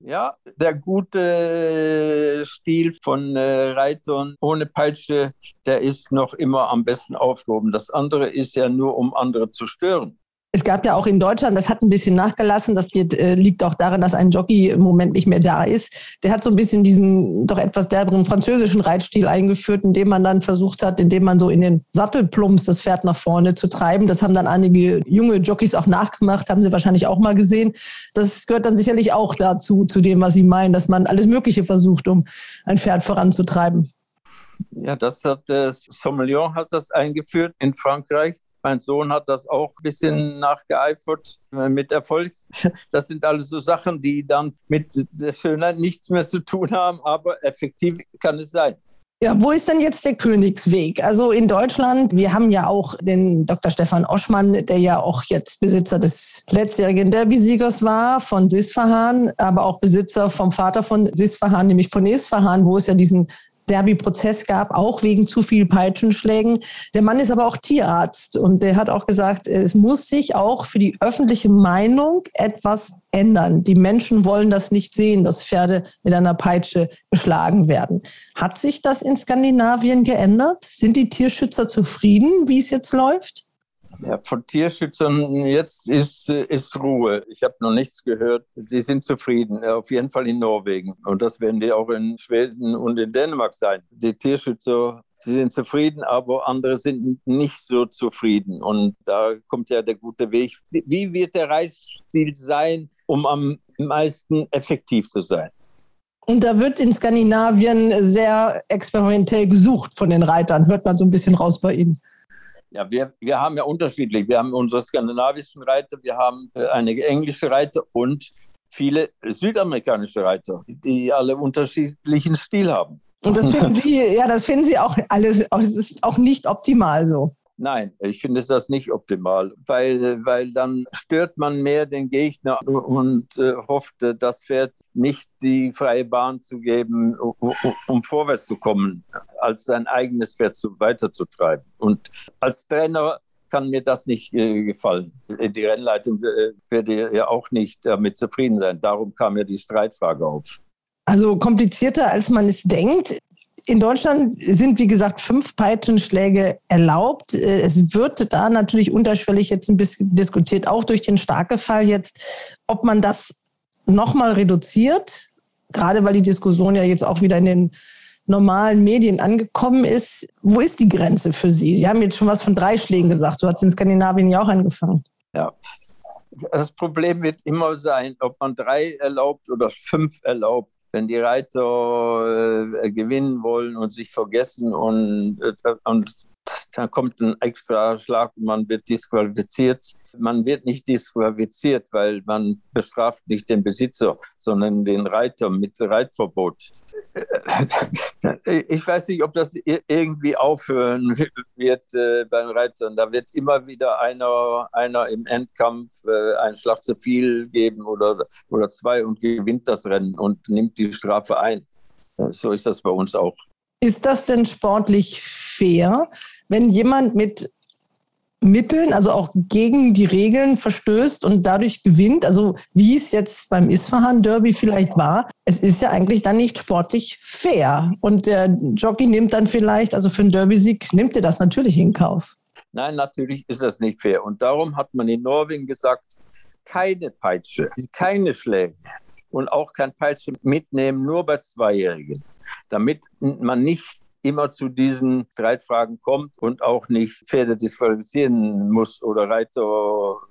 Ja, der gute Stil von äh, Reitern ohne Peitsche, der ist noch immer am besten aufgehoben. Das andere ist ja nur, um andere zu stören. Es gab ja auch in Deutschland, das hat ein bisschen nachgelassen, das wird, äh, liegt auch daran, dass ein Jockey im Moment nicht mehr da ist. Der hat so ein bisschen diesen doch etwas derberen französischen Reitstil eingeführt, indem man dann versucht hat, indem man so in den Sattelplumps das Pferd nach vorne zu treiben. Das haben dann einige junge Jockeys auch nachgemacht, haben sie wahrscheinlich auch mal gesehen. Das gehört dann sicherlich auch dazu, zu dem, was sie meinen, dass man alles Mögliche versucht, um ein Pferd voranzutreiben. Ja, das hat das Sommelier hat das eingeführt in Frankreich. Mein Sohn hat das auch ein bisschen nachgeeifert äh, mit Erfolg. Das sind alles so Sachen, die dann mit der Schönheit nichts mehr zu tun haben, aber effektiv kann es sein. Ja, wo ist denn jetzt der Königsweg? Also in Deutschland, wir haben ja auch den Dr. Stefan Oschmann, der ja auch jetzt Besitzer des letztjährigen Derby-Siegers war von Sisfahan, aber auch Besitzer vom Vater von Sisfahan, nämlich von Isfahan, wo es ja diesen Derby-Prozess gab, auch wegen zu viel Peitschenschlägen. Der Mann ist aber auch Tierarzt und der hat auch gesagt, es muss sich auch für die öffentliche Meinung etwas ändern. Die Menschen wollen das nicht sehen, dass Pferde mit einer Peitsche geschlagen werden. Hat sich das in Skandinavien geändert? Sind die Tierschützer zufrieden, wie es jetzt läuft? Ja, von Tierschützern jetzt ist, ist Ruhe. Ich habe noch nichts gehört. Sie sind zufrieden, auf jeden Fall in Norwegen. Und das werden die auch in Schweden und in Dänemark sein. Die Tierschützer Sie sind zufrieden, aber andere sind nicht so zufrieden. Und da kommt ja der gute Weg. Wie wird der Reisstil sein, um am meisten effektiv zu sein? Und da wird in Skandinavien sehr experimentell gesucht von den Reitern, hört man so ein bisschen raus bei Ihnen. Ja, wir, wir haben ja unterschiedlich. Wir haben unsere skandinavischen Reiter, wir haben äh, einige englische Reiter und viele südamerikanische Reiter, die alle unterschiedlichen Stil haben. Und das finden Sie, ja, das finden Sie auch alles, es ist auch nicht optimal so. Nein, ich finde das nicht optimal, weil, weil dann stört man mehr den Gegner und äh, hofft, das Pferd nicht die freie Bahn zu geben, um, um vorwärts zu kommen, als sein eigenes Pferd zu, weiterzutreiben. Und als Trainer kann mir das nicht äh, gefallen. Die Rennleitung äh, werde ja auch nicht damit zufrieden sein. Darum kam ja die Streitfrage auf. Also komplizierter, als man es denkt. In Deutschland sind, wie gesagt, fünf Peitschenschläge erlaubt. Äh, es wird da natürlich unterschwellig jetzt ein bisschen diskutiert, auch durch den starke Fall jetzt, ob man das nochmal reduziert, gerade weil die Diskussion ja jetzt auch wieder in den normalen Medien angekommen ist. Wo ist die Grenze für Sie? Sie haben jetzt schon was von drei Schlägen gesagt. So hat es in Skandinavien ja auch angefangen. Ja. Das Problem wird immer sein, ob man drei erlaubt oder fünf erlaubt. Wenn die Reiter äh, gewinnen wollen und sich vergessen und, äh, und dann kommt ein extra Schlag und man wird disqualifiziert. Man wird nicht disqualifiziert, weil man bestraft nicht den Besitzer, sondern den Reiter mit Reitverbot. Ich weiß nicht, ob das irgendwie aufhören wird äh, beim Reitern. Da wird immer wieder einer, einer im Endkampf äh, einen Schlag zu viel geben oder, oder zwei und gewinnt das Rennen und nimmt die Strafe ein. So ist das bei uns auch. Ist das denn sportlich fair, wenn jemand mit Mitteln, also auch gegen die Regeln verstößt und dadurch gewinnt, also wie es jetzt beim Isfahan Derby vielleicht war, es ist ja eigentlich dann nicht sportlich fair. Und der Jockey nimmt dann vielleicht, also für einen Derby-Sieg, nimmt er das natürlich in Kauf. Nein, natürlich ist das nicht fair. Und darum hat man in Norwegen gesagt, keine Peitsche, keine Schläge und auch kein Peitsche mitnehmen, nur bei Zweijährigen, damit man nicht immer zu diesen Streitfragen kommt und auch nicht Pferde disqualifizieren muss oder Reiter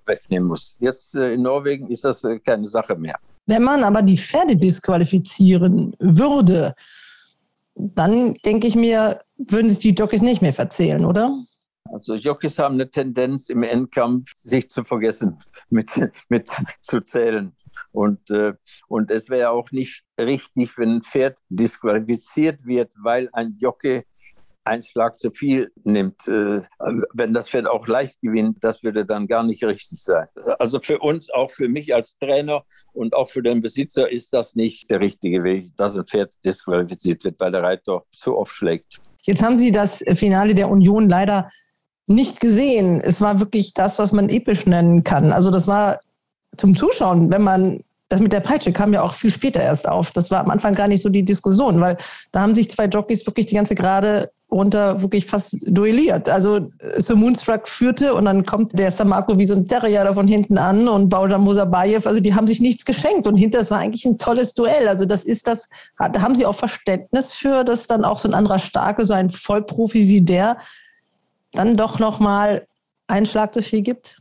wegnehmen muss. Jetzt äh, in Norwegen ist das äh, keine Sache mehr. Wenn man aber die Pferde disqualifizieren würde, dann denke ich mir, würden sich die Jockeys nicht mehr verzählen, oder? Also Jockeys haben eine Tendenz im Endkampf, sich zu vergessen, mit, mit zu zählen. Und, äh, und es wäre auch nicht richtig, wenn ein Pferd disqualifiziert wird, weil ein Jockey einen Schlag zu viel nimmt. Äh, wenn das Pferd auch leicht gewinnt, das würde dann gar nicht richtig sein. Also für uns, auch für mich als Trainer und auch für den Besitzer ist das nicht der richtige Weg, dass ein Pferd disqualifiziert wird, weil der Reiter zu oft schlägt. Jetzt haben Sie das Finale der Union leider nicht gesehen. Es war wirklich das, was man episch nennen kann. Also das war zum Zuschauen, wenn man das mit der Peitsche kam ja auch viel später erst auf. Das war am Anfang gar nicht so die Diskussion, weil da haben sich zwei Jockeys wirklich die ganze Gerade runter wirklich fast duelliert. Also Sir Moonstruck führte und dann kommt der Samarko wie so ein Terrier da von hinten an und Baujan Musabayev, also die haben sich nichts geschenkt und hinter es war eigentlich ein tolles Duell. Also das ist das, da haben sie auch Verständnis für, dass dann auch so ein anderer Starke, so ein Vollprofi wie der, dann doch nochmal einen Schlag zu viel gibt?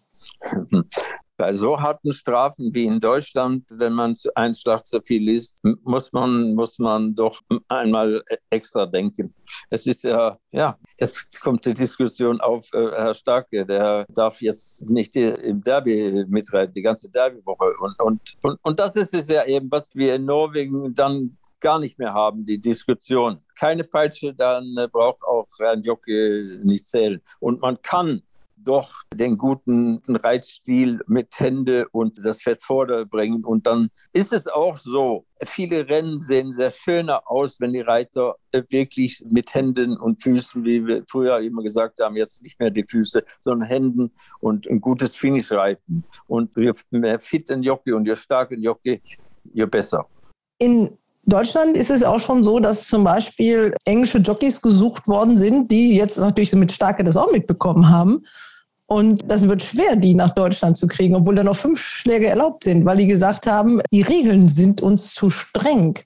Bei so harten Strafen wie in Deutschland, wenn man einen Schlag zu viel liest, muss man, muss man doch einmal extra denken. Es ist ja, ja, es kommt die Diskussion auf, äh, Herr Starke, der darf jetzt nicht im Derby mitreiten, die ganze Derbywoche. Und, und, und, und das ist es ja eben, was wir in Norwegen dann gar nicht mehr haben, die Diskussion. Keine Peitsche, dann äh, braucht auch ein Jockey nicht zählen. Und man kann doch den guten Reitstil mit Hände und das Pferd vorbringen. Und dann ist es auch so, viele Rennen sehen sehr schöner aus, wenn die Reiter äh, wirklich mit Händen und Füßen, wie wir früher immer gesagt haben, jetzt nicht mehr die Füße, sondern Händen und ein gutes Finish reiten. Und je mehr fit ein Jockey und je stark ein Jockey, je besser. In Deutschland ist es auch schon so, dass zum Beispiel englische Jockeys gesucht worden sind, die jetzt natürlich mit Starke das auch mitbekommen haben. Und das wird schwer, die nach Deutschland zu kriegen, obwohl da noch fünf Schläge erlaubt sind, weil die gesagt haben, die Regeln sind uns zu streng.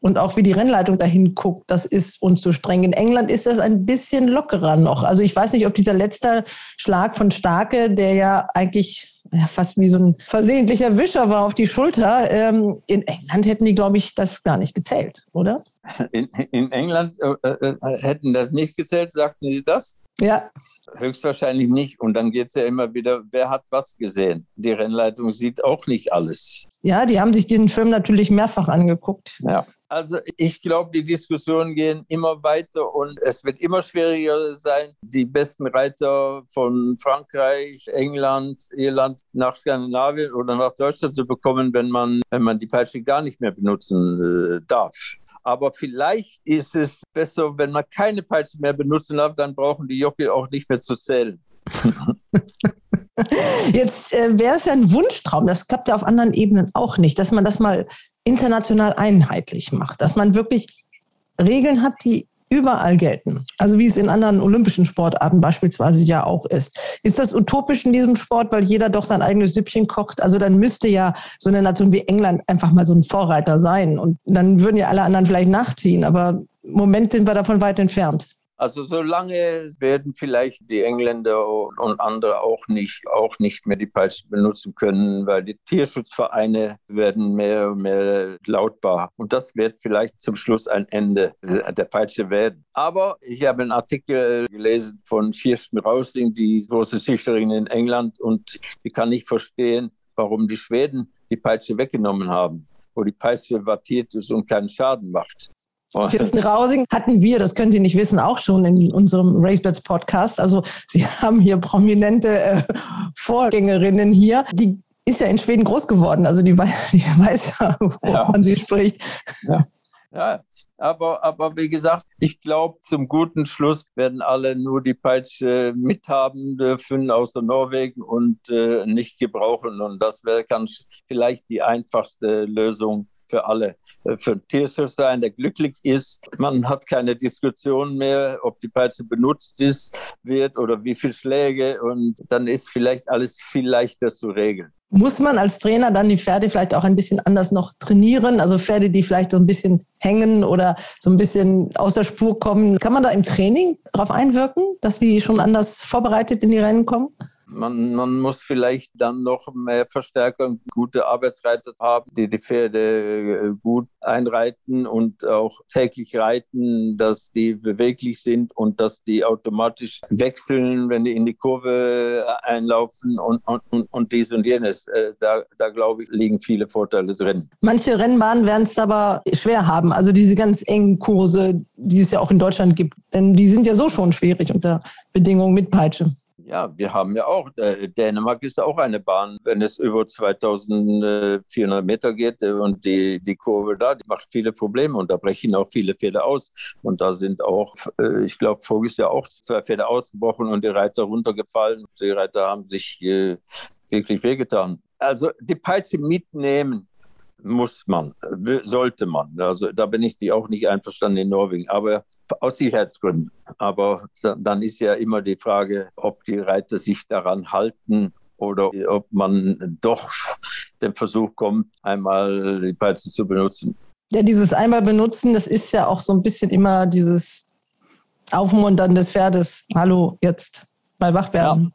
Und auch wie die Rennleitung dahin guckt, das ist uns zu streng. In England ist das ein bisschen lockerer noch. Also ich weiß nicht, ob dieser letzte Schlag von Starke, der ja eigentlich ja, fast wie so ein versehentlicher Wischer war auf die Schulter. Ähm, in England hätten die, glaube ich, das gar nicht gezählt, oder? In, in England äh, äh, hätten das nicht gezählt, sagten Sie das? Ja. Höchstwahrscheinlich nicht. Und dann geht es ja immer wieder, wer hat was gesehen? Die Rennleitung sieht auch nicht alles. Ja, die haben sich den Film natürlich mehrfach angeguckt. Ja. Also ich glaube, die Diskussionen gehen immer weiter und es wird immer schwieriger sein, die besten Reiter von Frankreich, England, Irland nach Skandinavien oder nach Deutschland zu bekommen, wenn man, wenn man die Peitsche gar nicht mehr benutzen äh, darf. Aber vielleicht ist es besser, wenn man keine Peitsche mehr benutzen darf, dann brauchen die Jockey auch nicht mehr zu zählen. Jetzt äh, wäre es ja ein Wunschtraum, das klappt ja auf anderen Ebenen auch nicht, dass man das mal international einheitlich macht, dass man wirklich Regeln hat, die überall gelten. Also wie es in anderen olympischen Sportarten beispielsweise ja auch ist. Ist das utopisch in diesem Sport, weil jeder doch sein eigenes Süppchen kocht? Also dann müsste ja so eine Nation wie England einfach mal so ein Vorreiter sein. Und dann würden ja alle anderen vielleicht nachziehen. Aber im Moment sind wir davon weit entfernt. Also solange werden vielleicht die Engländer und andere auch nicht, auch nicht mehr die Peitsche benutzen können, weil die Tierschutzvereine werden mehr und mehr lautbar. Und das wird vielleicht zum Schluss ein Ende der Peitsche werden. Aber ich habe einen Artikel gelesen von Kirsten Rausing, die große Züchterin in England, und ich kann nicht verstehen, warum die Schweden die Peitsche weggenommen haben, wo die Peitsche wattiert ist und keinen Schaden macht. Kirsten Rausing hatten wir, das können Sie nicht wissen, auch schon in unserem Racebets Podcast. Also Sie haben hier prominente äh, Vorgängerinnen hier. Die ist ja in Schweden groß geworden. Also die weiß, die weiß ja, wovon ja. sie spricht. Ja. Ja, aber, aber wie gesagt, ich glaube, zum guten Schluss werden alle nur die Peitsche mithaben dürfen außer Norwegen und äh, nicht gebrauchen. Und das wäre ganz vielleicht die einfachste Lösung für alle. Äh, für ein Tierschutz sein, der glücklich ist. Man hat keine Diskussion mehr, ob die Peitsche benutzt ist, wird oder wie viele Schläge. Und dann ist vielleicht alles viel leichter zu regeln. Muss man als Trainer dann die Pferde vielleicht auch ein bisschen anders noch trainieren? Also Pferde, die vielleicht so ein bisschen hängen oder so ein bisschen aus der Spur kommen. Kann man da im Training darauf einwirken, dass die schon anders vorbereitet in die Rennen kommen? Man, man muss vielleicht dann noch mehr Verstärkung, gute Arbeitsreiter haben, die die Pferde äh, gut einreiten und auch täglich reiten, dass die beweglich sind und dass die automatisch wechseln, wenn die in die Kurve einlaufen und, und, und dies und jenes. Äh, da, da glaube ich, liegen viele Vorteile drin. Manche Rennbahnen werden es aber schwer haben. Also diese ganz engen Kurse, die es ja auch in Deutschland gibt. Denn die sind ja so schon schwierig unter Bedingungen mit Peitsche. Ja, wir haben ja auch, äh, Dänemark ist auch eine Bahn, wenn es über 2400 Meter geht äh, und die, die Kurve da, die macht viele Probleme und da brechen auch viele Pferde aus. Und da sind auch, äh, ich glaube, voriges Jahr auch zwei Pferde ausgebrochen und die Reiter runtergefallen. Die Reiter haben sich wirklich wehgetan. Also die Peitsche mitnehmen, muss man, sollte man. Also da bin ich die auch nicht einverstanden in Norwegen, aber aus Sicherheitsgründen. Aber dann ist ja immer die Frage, ob die Reiter sich daran halten oder ob man doch den Versuch kommt, einmal die Peitsche zu benutzen. Ja, dieses einmal benutzen, das ist ja auch so ein bisschen immer dieses Aufmuntern des Pferdes. Hallo, jetzt mal wach werden.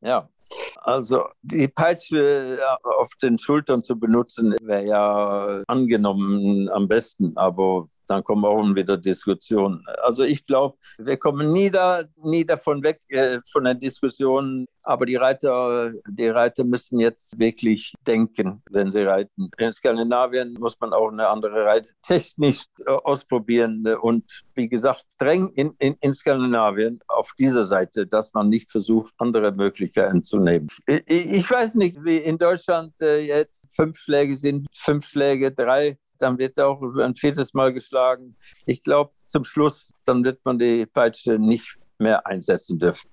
Ja, ja. Also die Peitsche auf den Schultern zu benutzen, wäre ja angenommen am besten, aber dann kommen auch wieder Diskussionen. Also ich glaube, wir kommen nie, da, nie davon weg, äh, von der Diskussion. Aber die Reiter, die Reiter müssen jetzt wirklich denken, wenn sie reiten. In Skandinavien muss man auch eine andere Reittechnik äh, ausprobieren. Und wie gesagt, streng in, in, in Skandinavien auf dieser Seite, dass man nicht versucht, andere Möglichkeiten zu nehmen. Ich, ich weiß nicht, wie in Deutschland äh, jetzt fünf Schläge sind, fünf Schläge, drei dann wird er auch ein viertes Mal geschlagen. Ich glaube, zum Schluss, dann wird man die Peitsche nicht mehr einsetzen dürfen.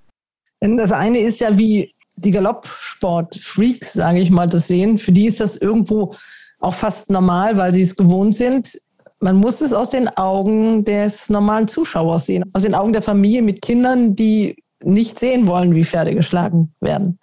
Denn das eine ist ja, wie die Galoppsport-Freaks, sage ich mal, das sehen. Für die ist das irgendwo auch fast normal, weil sie es gewohnt sind. Man muss es aus den Augen des normalen Zuschauers sehen, aus den Augen der Familie mit Kindern, die nicht sehen wollen, wie Pferde geschlagen werden.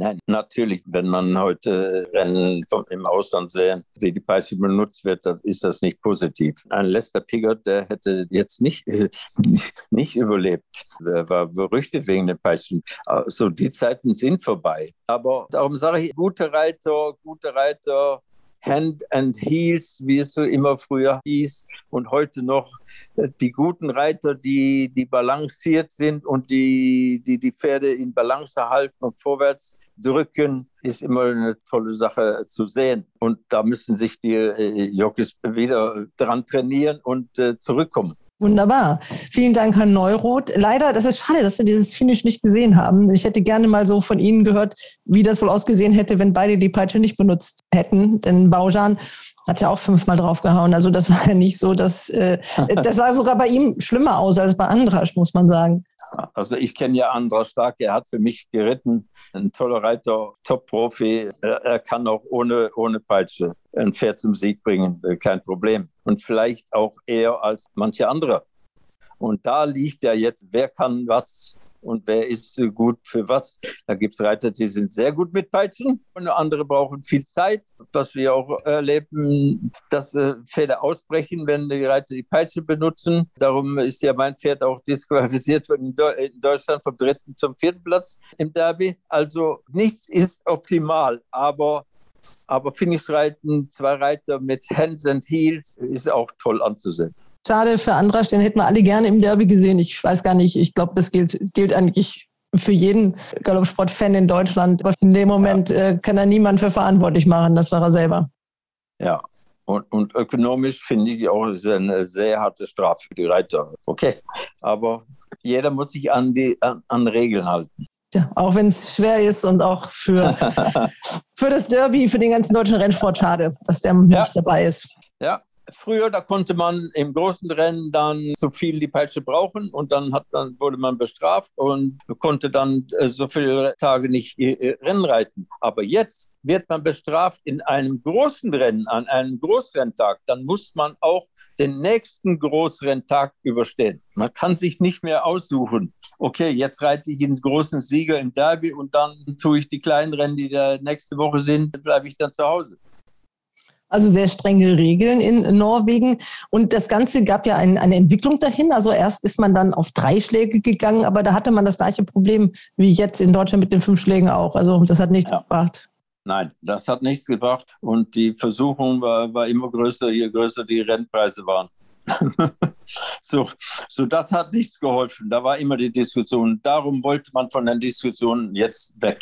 Nein, natürlich, wenn man heute Rennen im Ausland sehen, wie die Peitsche benutzt wird, dann ist das nicht positiv. Ein Lester Piggott, der hätte jetzt nicht, nicht überlebt. Er war berüchtigt wegen den Peitschen. Also die Zeiten sind vorbei. Aber darum sage ich, gute Reiter, gute Reiter, Hand and Heels, wie es so immer früher hieß, und heute noch die guten Reiter, die, die balanciert sind und die, die die Pferde in Balance halten und vorwärts drücken, ist immer eine tolle Sache zu sehen. Und da müssen sich die äh, Jockeys wieder dran trainieren und äh, zurückkommen. Wunderbar. Vielen Dank, Herr Neuroth. Leider, das ist schade, dass wir dieses Finish nicht gesehen haben. Ich hätte gerne mal so von Ihnen gehört, wie das wohl ausgesehen hätte, wenn beide die Peitsche nicht benutzt hätten. Denn Baujan hat ja auch fünfmal draufgehauen. Also das war ja nicht so, dass äh, das sah sogar bei ihm schlimmer aus als bei Andrasch, muss man sagen. Also ich kenne ja Andra Stark, er hat für mich geritten, ein toller Reiter, Top-Profi. Er, er, kann auch ohne, ohne Peitsche ein Pferd zum Sieg bringen, äh, kein Problem. Und vielleicht auch eher als manche andere. Und da liegt ja jetzt, wer kann was und wer ist gut für was. Da gibt es Reiter, die sind sehr gut mit Peitschen und andere brauchen viel Zeit. Was wir auch erleben, dass äh, Pferde ausbrechen, wenn die Reiter die Peitsche benutzen. Darum ist ja mein Pferd auch disqualifiziert in, in Deutschland vom dritten zum vierten Platz im Derby. Also nichts ist optimal, aber aber Finish-Reiten, zwei Reiter mit Hands and Heels ist auch toll anzusehen. Schade für Andrasch, den hätten wir alle gerne im Derby gesehen. Ich weiß gar nicht, ich glaube, das gilt, gilt eigentlich für jeden Galoppsport-Fan in Deutschland. Aber in dem Moment ja. äh, kann er niemand für verantwortlich machen. Das war er selber. Ja, und, und ökonomisch finde ich auch ist eine sehr harte Strafe für die Reiter. Okay, aber jeder muss sich an die an, an Regeln halten. Ja, auch wenn es schwer ist und auch für, für das Derby, für den ganzen deutschen Rennsport schade, dass der ja. nicht dabei ist. Ja, Früher, da konnte man im großen Rennen dann so viel die Peitsche brauchen und dann, hat, dann wurde man bestraft und konnte dann äh, so viele Tage nicht äh, Rennen reiten. Aber jetzt wird man bestraft in einem großen Rennen, an einem Großrenntag. Dann muss man auch den nächsten Großrenntag überstehen. Man kann sich nicht mehr aussuchen. Okay, jetzt reite ich einen großen Sieger im Derby und dann tue ich die kleinen Rennen, die da nächste Woche sind, bleibe ich dann zu Hause. Also sehr strenge Regeln in Norwegen. Und das Ganze gab ja ein, eine Entwicklung dahin. Also erst ist man dann auf drei Schläge gegangen, aber da hatte man das gleiche Problem wie jetzt in Deutschland mit den fünf Schlägen auch. Also das hat nichts ja. gebracht. Nein, das hat nichts gebracht. Und die Versuchung war, war immer größer, je größer die Rennpreise waren. so, so, das hat nichts geholfen. Da war immer die Diskussion. Darum wollte man von den Diskussionen jetzt weg.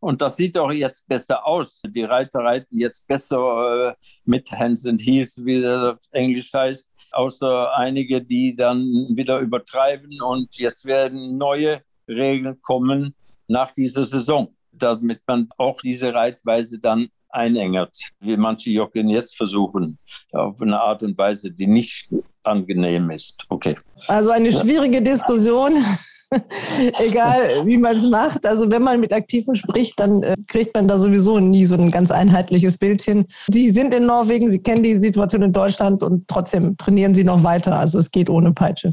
Und das sieht doch jetzt besser aus. Die Reiter reiten jetzt besser äh, mit Hands and Heels, wie das Englisch heißt, außer einige, die dann wieder übertreiben. Und jetzt werden neue Regeln kommen nach dieser Saison, damit man auch diese Reitweise dann einengert, wie manche Jocken jetzt versuchen, auf eine Art und Weise, die nicht angenehm ist. Okay. Also eine schwierige Diskussion. Egal, wie man es macht. Also wenn man mit Aktiven spricht, dann äh, kriegt man da sowieso nie so ein ganz einheitliches Bild hin. Sie sind in Norwegen, sie kennen die Situation in Deutschland und trotzdem trainieren sie noch weiter. Also es geht ohne Peitsche.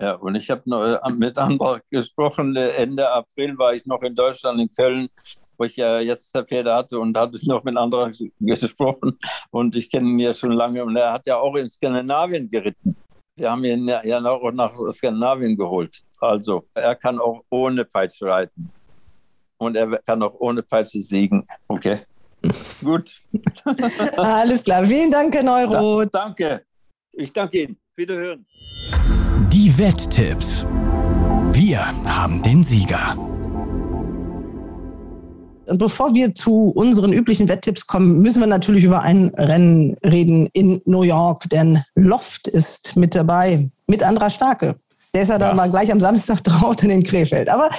Ja, und ich habe äh, mit anderen gesprochen. Ende April war ich noch in Deutschland, in Köln, wo ich ja jetzt Pferde hatte und hatte ich noch mit anderen gesprochen. Und ich kenne ihn ja schon lange und er hat ja auch in Skandinavien geritten. Wir haben ihn ja auch nach Skandinavien geholt. Also er kann auch ohne Peitsche reiten. Und er kann auch ohne Peitsche siegen. Okay. Gut. Alles klar. Vielen Dank, Herr Neuroth. Da, danke. Ich danke Ihnen. Wiederhören. Die Wetttipps. Wir haben den Sieger. Und bevor wir zu unseren üblichen Wetttipps kommen, müssen wir natürlich über ein Rennen reden in New York, denn Loft ist mit dabei, mit Andra Starke. Der ist ja, dann mal gleich am Samstag drauf in den Krefeld. Aber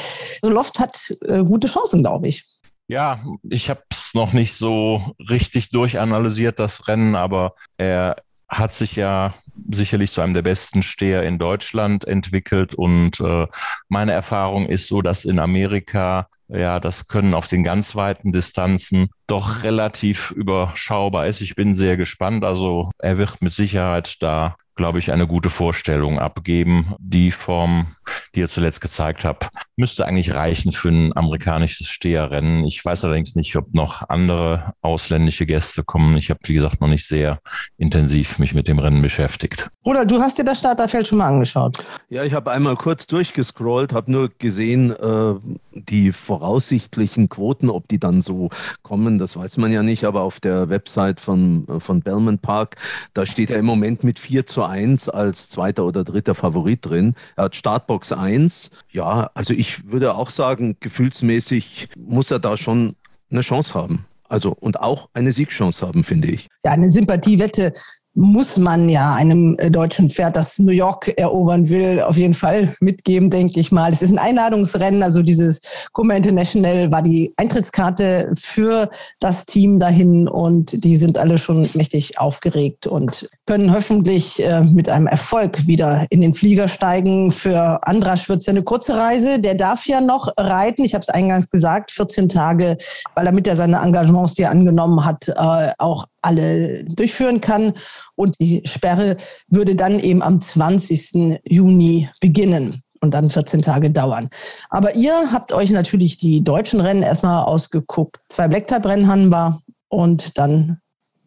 so Loft hat äh, gute Chancen, glaube ich. Ja, ich habe es noch nicht so richtig durchanalysiert, das Rennen, aber er hat sich ja sicherlich zu einem der besten Steher in Deutschland entwickelt. Und äh, meine Erfahrung ist so, dass in Amerika ja, das können auf den ganz weiten Distanzen doch relativ überschaubar ist. Ich bin sehr gespannt. Also er wird mit Sicherheit da glaube ich, eine gute Vorstellung abgeben. Die Form, die er zuletzt gezeigt hat, müsste eigentlich reichen für ein amerikanisches Steherrennen. Ich weiß allerdings nicht, ob noch andere ausländische Gäste kommen. Ich habe, wie gesagt, noch nicht sehr intensiv mich mit dem Rennen beschäftigt. Oder du hast dir das Starterfeld schon mal angeschaut? Ja, ich habe einmal kurz durchgescrollt, habe nur gesehen, äh, die voraussichtlichen Quoten, ob die dann so kommen, das weiß man ja nicht, aber auf der Website von, von Bellman Park, da steht er im Moment mit 4 zu 1 als zweiter oder dritter Favorit drin. Er hat Startbox 1. Ja, also ich würde auch sagen, gefühlsmäßig muss er da schon eine Chance haben. Also und auch eine Siegchance haben, finde ich. Ja, eine Sympathiewette muss man ja einem äh, deutschen Pferd, das New York erobern will, auf jeden Fall mitgeben, denke ich mal. Es ist ein Einladungsrennen, also dieses Kuma International war die Eintrittskarte für das Team dahin und die sind alle schon mächtig aufgeregt und können hoffentlich äh, mit einem Erfolg wieder in den Flieger steigen. Für Andrasch wird es ja eine kurze Reise. Der darf ja noch reiten. Ich habe es eingangs gesagt, 14 Tage, weil er mit er seine Engagements, die er angenommen hat, äh, auch alle durchführen kann. Und die Sperre würde dann eben am 20. Juni beginnen und dann 14 Tage dauern. Aber ihr habt euch natürlich die deutschen Rennen erstmal ausgeguckt. Zwei Blacktype-Rennen haben wir und dann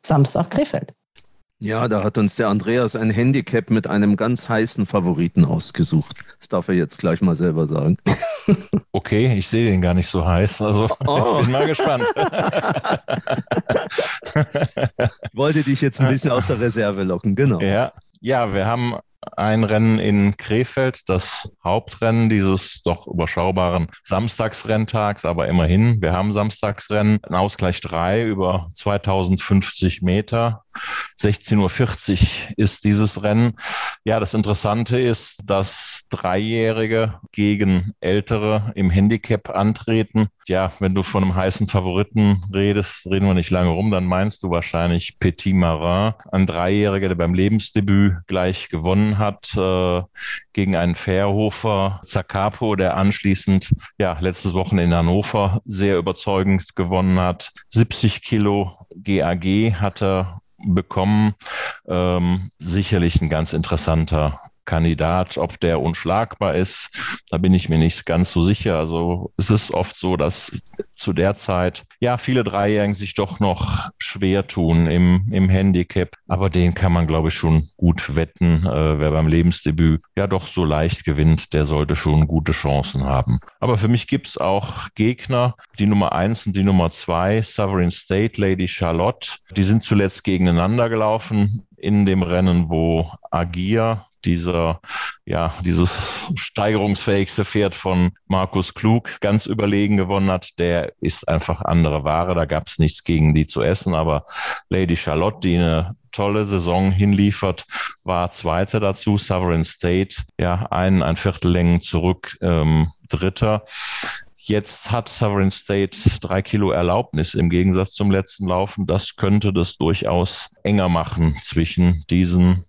Samstag Krefeld. Ja, da hat uns der Andreas ein Handicap mit einem ganz heißen Favoriten ausgesucht. Das darf er jetzt gleich mal selber sagen. Okay, ich sehe den gar nicht so heiß. Also oh. bin mal gespannt. Wollte dich jetzt ein bisschen aus der Reserve locken, genau. Ja, ja, wir haben ein Rennen in Krefeld, das Hauptrennen dieses doch überschaubaren Samstagsrenntags, aber immerhin, wir haben Samstagsrennen, ein Ausgleich 3 über 2050 Meter. 16.40 Uhr ist dieses Rennen. Ja, das Interessante ist, dass Dreijährige gegen Ältere im Handicap antreten. Ja, wenn du von einem heißen Favoriten redest, reden wir nicht lange rum, dann meinst du wahrscheinlich Petit Marin, ein Dreijähriger, der beim Lebensdebüt gleich gewonnen hat äh, gegen einen Fairhofer Zacapo, der anschließend ja letztes Wochen in Hannover sehr überzeugend gewonnen hat. 70 Kilo GAG hat er bekommen. Ähm, sicherlich ein ganz interessanter Kandidat, ob der unschlagbar ist, da bin ich mir nicht ganz so sicher. Also es ist oft so, dass zu der Zeit ja viele Dreijährigen sich doch noch schwer tun im, im Handicap, aber den kann man glaube ich schon gut wetten. Äh, wer beim Lebensdebüt ja doch so leicht gewinnt, der sollte schon gute Chancen haben. Aber für mich gibt es auch Gegner, die Nummer eins und die Nummer zwei, Sovereign State, Lady Charlotte, die sind zuletzt gegeneinander gelaufen in dem Rennen, wo Agia dieser, ja, dieses steigerungsfähigste Pferd von Markus Klug ganz überlegen gewonnen hat, der ist einfach andere Ware. Da gab es nichts gegen die zu essen. Aber Lady Charlotte, die eine tolle Saison hinliefert, war Zweite dazu. Sovereign State, ja, ein, ein Viertellängen zurück, ähm, Dritter. Jetzt hat Sovereign State drei Kilo Erlaubnis im Gegensatz zum letzten Laufen. Das könnte das durchaus enger machen zwischen diesen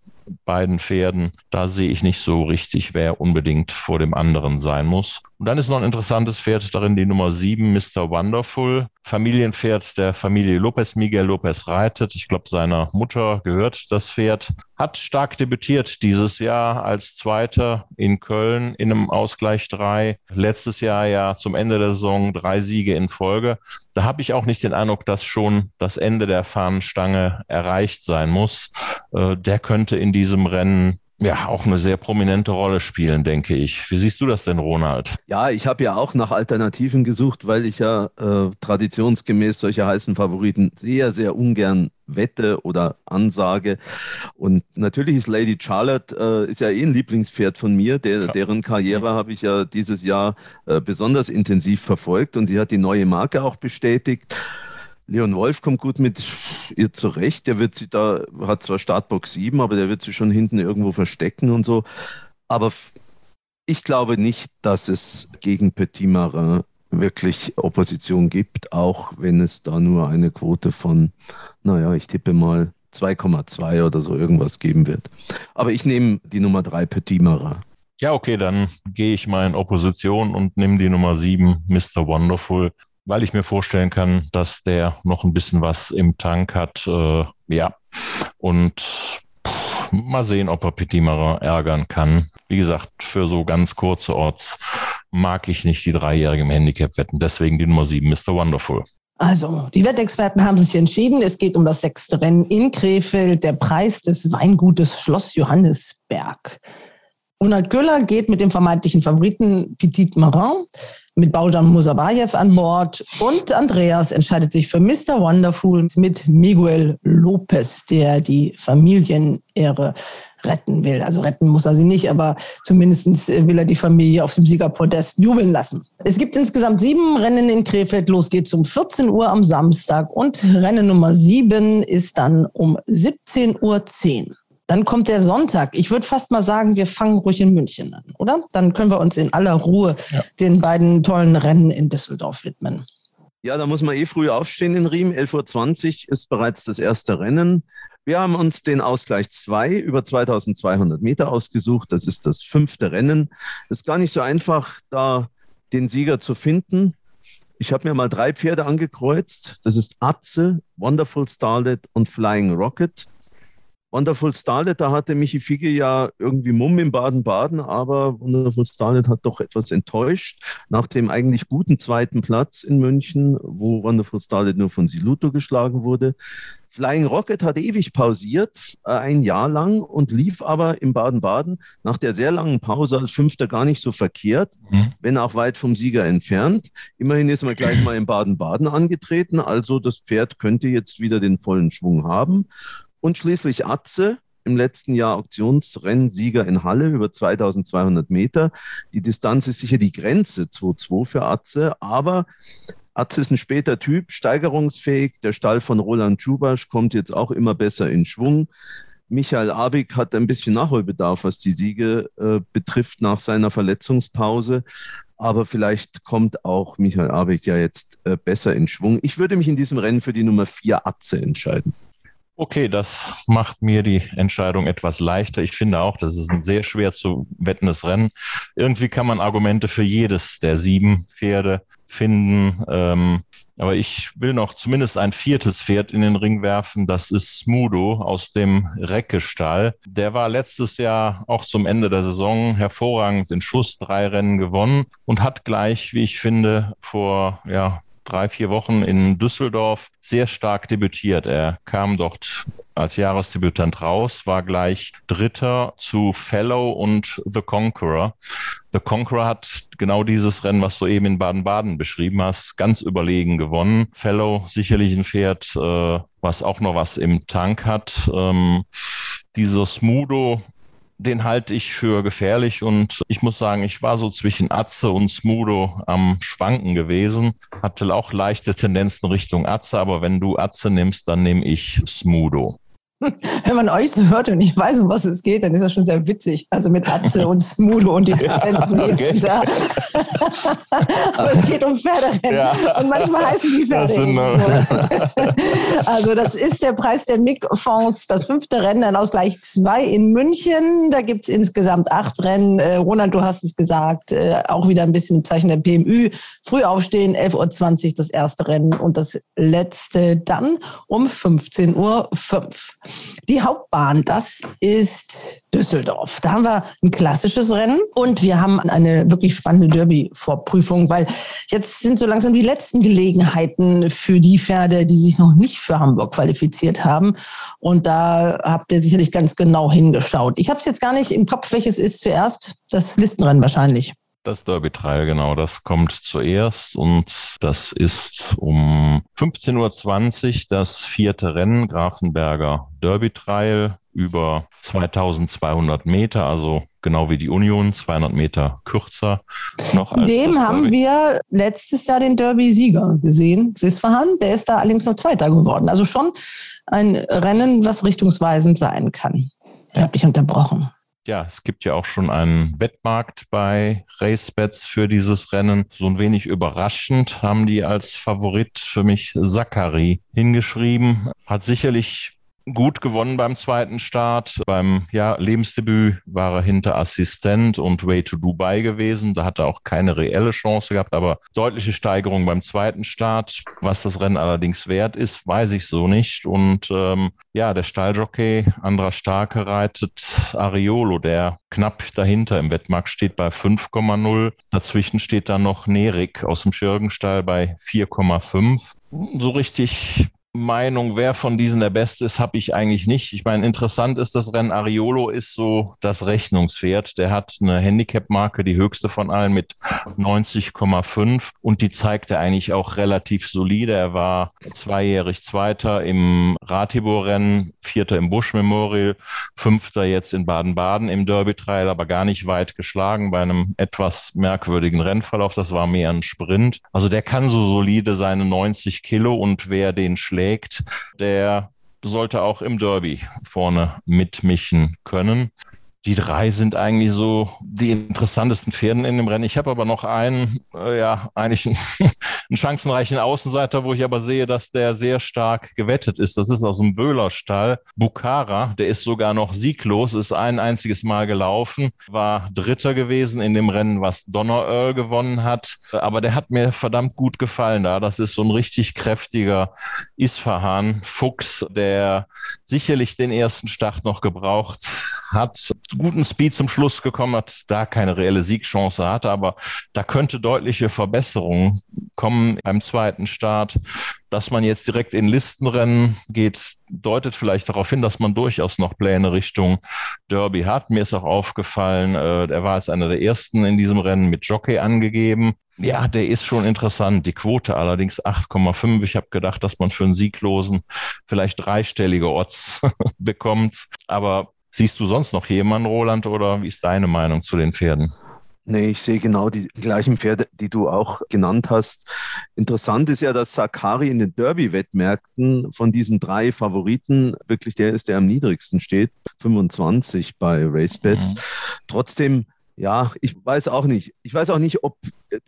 beiden Pferden, da sehe ich nicht so richtig, wer unbedingt vor dem anderen sein muss. Und dann ist noch ein interessantes Pferd darin, die Nummer 7, Mr. Wonderful. Familienpferd der Familie Lopez. Miguel Lopez reitet. Ich glaube, seiner Mutter gehört das Pferd. Hat stark debütiert dieses Jahr als Zweiter in Köln in einem Ausgleich 3. Letztes Jahr ja zum Ende der Saison drei Siege in Folge. Da habe ich auch nicht den Eindruck, dass schon das Ende der Fahnenstange erreicht sein muss. Äh, der könnte in diesem Rennen ja auch eine sehr prominente Rolle spielen, denke ich. Wie siehst du das denn, Ronald? Ja, ich habe ja auch nach Alternativen gesucht, weil ich ja äh, traditionsgemäß solche heißen Favoriten sehr, sehr ungern wette oder ansage. Und natürlich ist Lady Charlotte äh, ist ja eh ein Lieblingspferd von mir, der, ja. deren Karriere habe ich ja dieses Jahr äh, besonders intensiv verfolgt und sie hat die neue Marke auch bestätigt. Leon Wolf kommt gut mit ihr zurecht. Der wird sie da, hat zwar Startbox 7, aber der wird sie schon hinten irgendwo verstecken und so. Aber ich glaube nicht, dass es gegen Petit Marin wirklich Opposition gibt, auch wenn es da nur eine Quote von, naja, ich tippe mal 2,2 oder so irgendwas geben wird. Aber ich nehme die Nummer 3 Petit Marin. Ja, okay, dann gehe ich mal in Opposition und nehme die Nummer 7, Mr. Wonderful weil ich mir vorstellen kann, dass der noch ein bisschen was im Tank hat. Äh, ja, und pff, mal sehen, ob er Petit Marin ärgern kann. Wie gesagt, für so ganz kurze Orts mag ich nicht die dreijährigen Handicap wetten. Deswegen die Nummer 7, Mr. Wonderful. Also, die Wettexperten haben sich entschieden. Es geht um das sechste Rennen in Krefeld, der Preis des Weingutes Schloss Johannesberg. Ronald Köhler geht mit dem vermeintlichen Favoriten Petit Marin mit Baujan Musabayev an Bord und Andreas entscheidet sich für Mr. Wonderful mit Miguel Lopez, der die Familienehre retten will. Also retten muss er sie nicht, aber zumindest will er die Familie auf dem Siegerpodest jubeln lassen. Es gibt insgesamt sieben Rennen in Krefeld. Los geht's um 14 Uhr am Samstag und Rennen Nummer sieben ist dann um 17.10 Uhr. Dann kommt der Sonntag. Ich würde fast mal sagen, wir fangen ruhig in München an, oder? Dann können wir uns in aller Ruhe ja. den beiden tollen Rennen in Düsseldorf widmen. Ja, da muss man eh früh aufstehen in Riem. 11.20 Uhr ist bereits das erste Rennen. Wir haben uns den Ausgleich 2 über 2200 Meter ausgesucht. Das ist das fünfte Rennen. Es ist gar nicht so einfach, da den Sieger zu finden. Ich habe mir mal drei Pferde angekreuzt. Das ist Atze, Wonderful Starlet und Flying Rocket. Wonderful Starlet, da hatte Michi Figge ja irgendwie Mumm in Baden-Baden, aber Wonderful Starlet hat doch etwas enttäuscht. Nach dem eigentlich guten zweiten Platz in München, wo Wonderful Starlet nur von Siluto geschlagen wurde. Flying Rocket hat ewig pausiert, äh, ein Jahr lang, und lief aber in Baden-Baden nach der sehr langen Pause als Fünfter gar nicht so verkehrt, mhm. wenn auch weit vom Sieger entfernt. Immerhin ist man gleich mal in Baden-Baden angetreten, also das Pferd könnte jetzt wieder den vollen Schwung haben. Und schließlich Atze, im letzten Jahr Auktionsrennsieger in Halle über 2200 Meter. Die Distanz ist sicher die Grenze 2-2 für Atze, aber Atze ist ein später Typ, steigerungsfähig. Der Stall von Roland Schubasch kommt jetzt auch immer besser in Schwung. Michael Abig hat ein bisschen Nachholbedarf, was die Siege äh, betrifft nach seiner Verletzungspause. Aber vielleicht kommt auch Michael Abig ja jetzt äh, besser in Schwung. Ich würde mich in diesem Rennen für die Nummer 4 Atze entscheiden. Okay, das macht mir die Entscheidung etwas leichter. Ich finde auch, das ist ein sehr schwer zu wettendes Rennen. Irgendwie kann man Argumente für jedes der sieben Pferde finden. Ähm, aber ich will noch zumindest ein viertes Pferd in den Ring werfen. Das ist Smudo aus dem Reckestall. Der war letztes Jahr auch zum Ende der Saison hervorragend in Schuss, drei Rennen gewonnen und hat gleich, wie ich finde, vor ja, drei, vier Wochen in Düsseldorf sehr stark debütiert. Er kam dort als Jahresdebütant raus, war gleich Dritter zu Fellow und The Conqueror. The Conqueror hat genau dieses Rennen, was du eben in Baden-Baden beschrieben hast, ganz überlegen gewonnen. Fellow sicherlich ein Pferd, äh, was auch noch was im Tank hat. Ähm, dieser Smudo den halte ich für gefährlich und ich muss sagen, ich war so zwischen Atze und Smudo am Schwanken gewesen. Hatte auch leichte Tendenzen Richtung Atze, aber wenn du Atze nimmst, dann nehme ich Smudo. Wenn man euch so hört und ich weiß, um was es geht, dann ist das schon sehr witzig. Also mit Atze und Smudo und die Tendenzen ja, okay. da. Aber es geht um Pferderennen. Ja. Und manchmal heißen die Pferde. Das also das ist der Preis der MIG-Fonds, das fünfte Rennen, dann Ausgleich 2 in München. Da gibt es insgesamt acht Rennen. Äh, Ronald, du hast es gesagt, äh, auch wieder ein bisschen im Zeichen der PMÜ. Früh aufstehen, 11.20 Uhr das erste Rennen und das letzte dann um 15.05 Uhr. Die Hauptbahn, das ist Düsseldorf. Da haben wir ein klassisches Rennen und wir haben eine wirklich spannende Derby-Vorprüfung, weil jetzt sind so langsam die letzten Gelegenheiten für die Pferde, die sich noch nicht für Hamburg qualifiziert haben. Und da habt ihr sicherlich ganz genau hingeschaut. Ich habe es jetzt gar nicht im Kopf, welches ist zuerst. Das Listenrennen wahrscheinlich. Das Derby-Trail, genau, das kommt zuerst und das ist um 15.20 Uhr das vierte Rennen, Grafenberger Derby-Trail über 2200 Meter, also genau wie die Union, 200 Meter kürzer noch. Als Dem haben wir letztes Jahr den Derby-Sieger gesehen, Sisfahan, der ist da allerdings nur Zweiter geworden. Also schon ein Rennen, was richtungsweisend sein kann. Ich habe dich unterbrochen ja, es gibt ja auch schon einen Wettmarkt bei RaceBets für dieses Rennen. So ein wenig überraschend haben die als Favorit für mich Zachary hingeschrieben. Hat sicherlich gut gewonnen beim zweiten Start. Beim ja, Lebensdebüt war er hinter Assistent und Way to Dubai gewesen. Da hat er auch keine reelle Chance gehabt, aber deutliche Steigerung beim zweiten Start. Was das Rennen allerdings wert ist, weiß ich so nicht. Und ähm, ja, der Stalljockey Andra Starke reitet Ariolo, der knapp dahinter im Wettmarkt steht bei 5,0. Dazwischen steht dann noch Nerik aus dem Schirgenstall bei 4,5. So richtig Meinung, wer von diesen der Beste ist, habe ich eigentlich nicht. Ich meine, interessant ist, das Rennen Ariolo ist so das Rechnungspferd. Der hat eine Handicap-Marke, die höchste von allen mit 90,5 und die zeigt er eigentlich auch relativ solide. Er war zweijährig Zweiter im Ratibor-Rennen, Vierter im Bush Memorial, Fünfter jetzt in Baden-Baden im Derby-Trial, aber gar nicht weit geschlagen bei einem etwas merkwürdigen Rennverlauf. Das war mehr ein Sprint. Also der kann so solide seine 90 Kilo und wer den schlägt, schlägt, der sollte auch im Derby vorne mitmischen können. Die drei sind eigentlich so die interessantesten Pferden in dem Rennen. Ich habe aber noch einen, äh, ja, eigentlich einen, einen chancenreichen Außenseiter, wo ich aber sehe, dass der sehr stark gewettet ist. Das ist aus dem Wöhlerstall. Bukara, der ist sogar noch sieglos, ist ein einziges Mal gelaufen, war Dritter gewesen in dem Rennen, was Donner Earl gewonnen hat. Aber der hat mir verdammt gut gefallen da. Das ist so ein richtig kräftiger Isfahan-Fuchs, der sicherlich den ersten Start noch gebraucht hat guten Speed zum Schluss gekommen, hat da keine reelle Siegchance hatte, aber da könnte deutliche Verbesserungen kommen beim zweiten Start. Dass man jetzt direkt in Listenrennen geht, deutet vielleicht darauf hin, dass man durchaus noch Pläne Richtung Derby hat. Mir ist auch aufgefallen, äh, er war als einer der ersten in diesem Rennen mit Jockey angegeben. Ja, der ist schon interessant. Die Quote allerdings 8,5. Ich habe gedacht, dass man für einen Sieglosen vielleicht dreistellige Odds bekommt. Aber Siehst du sonst noch jemanden, Roland, oder wie ist deine Meinung zu den Pferden? Nee, ich sehe genau die gleichen Pferde, die du auch genannt hast. Interessant ist ja, dass Sakari in den Derby-Wettmärkten von diesen drei Favoriten wirklich der ist, der am niedrigsten steht. 25 bei RaceBets. Mhm. Trotzdem ja, ich weiß auch nicht. Ich weiß auch nicht, ob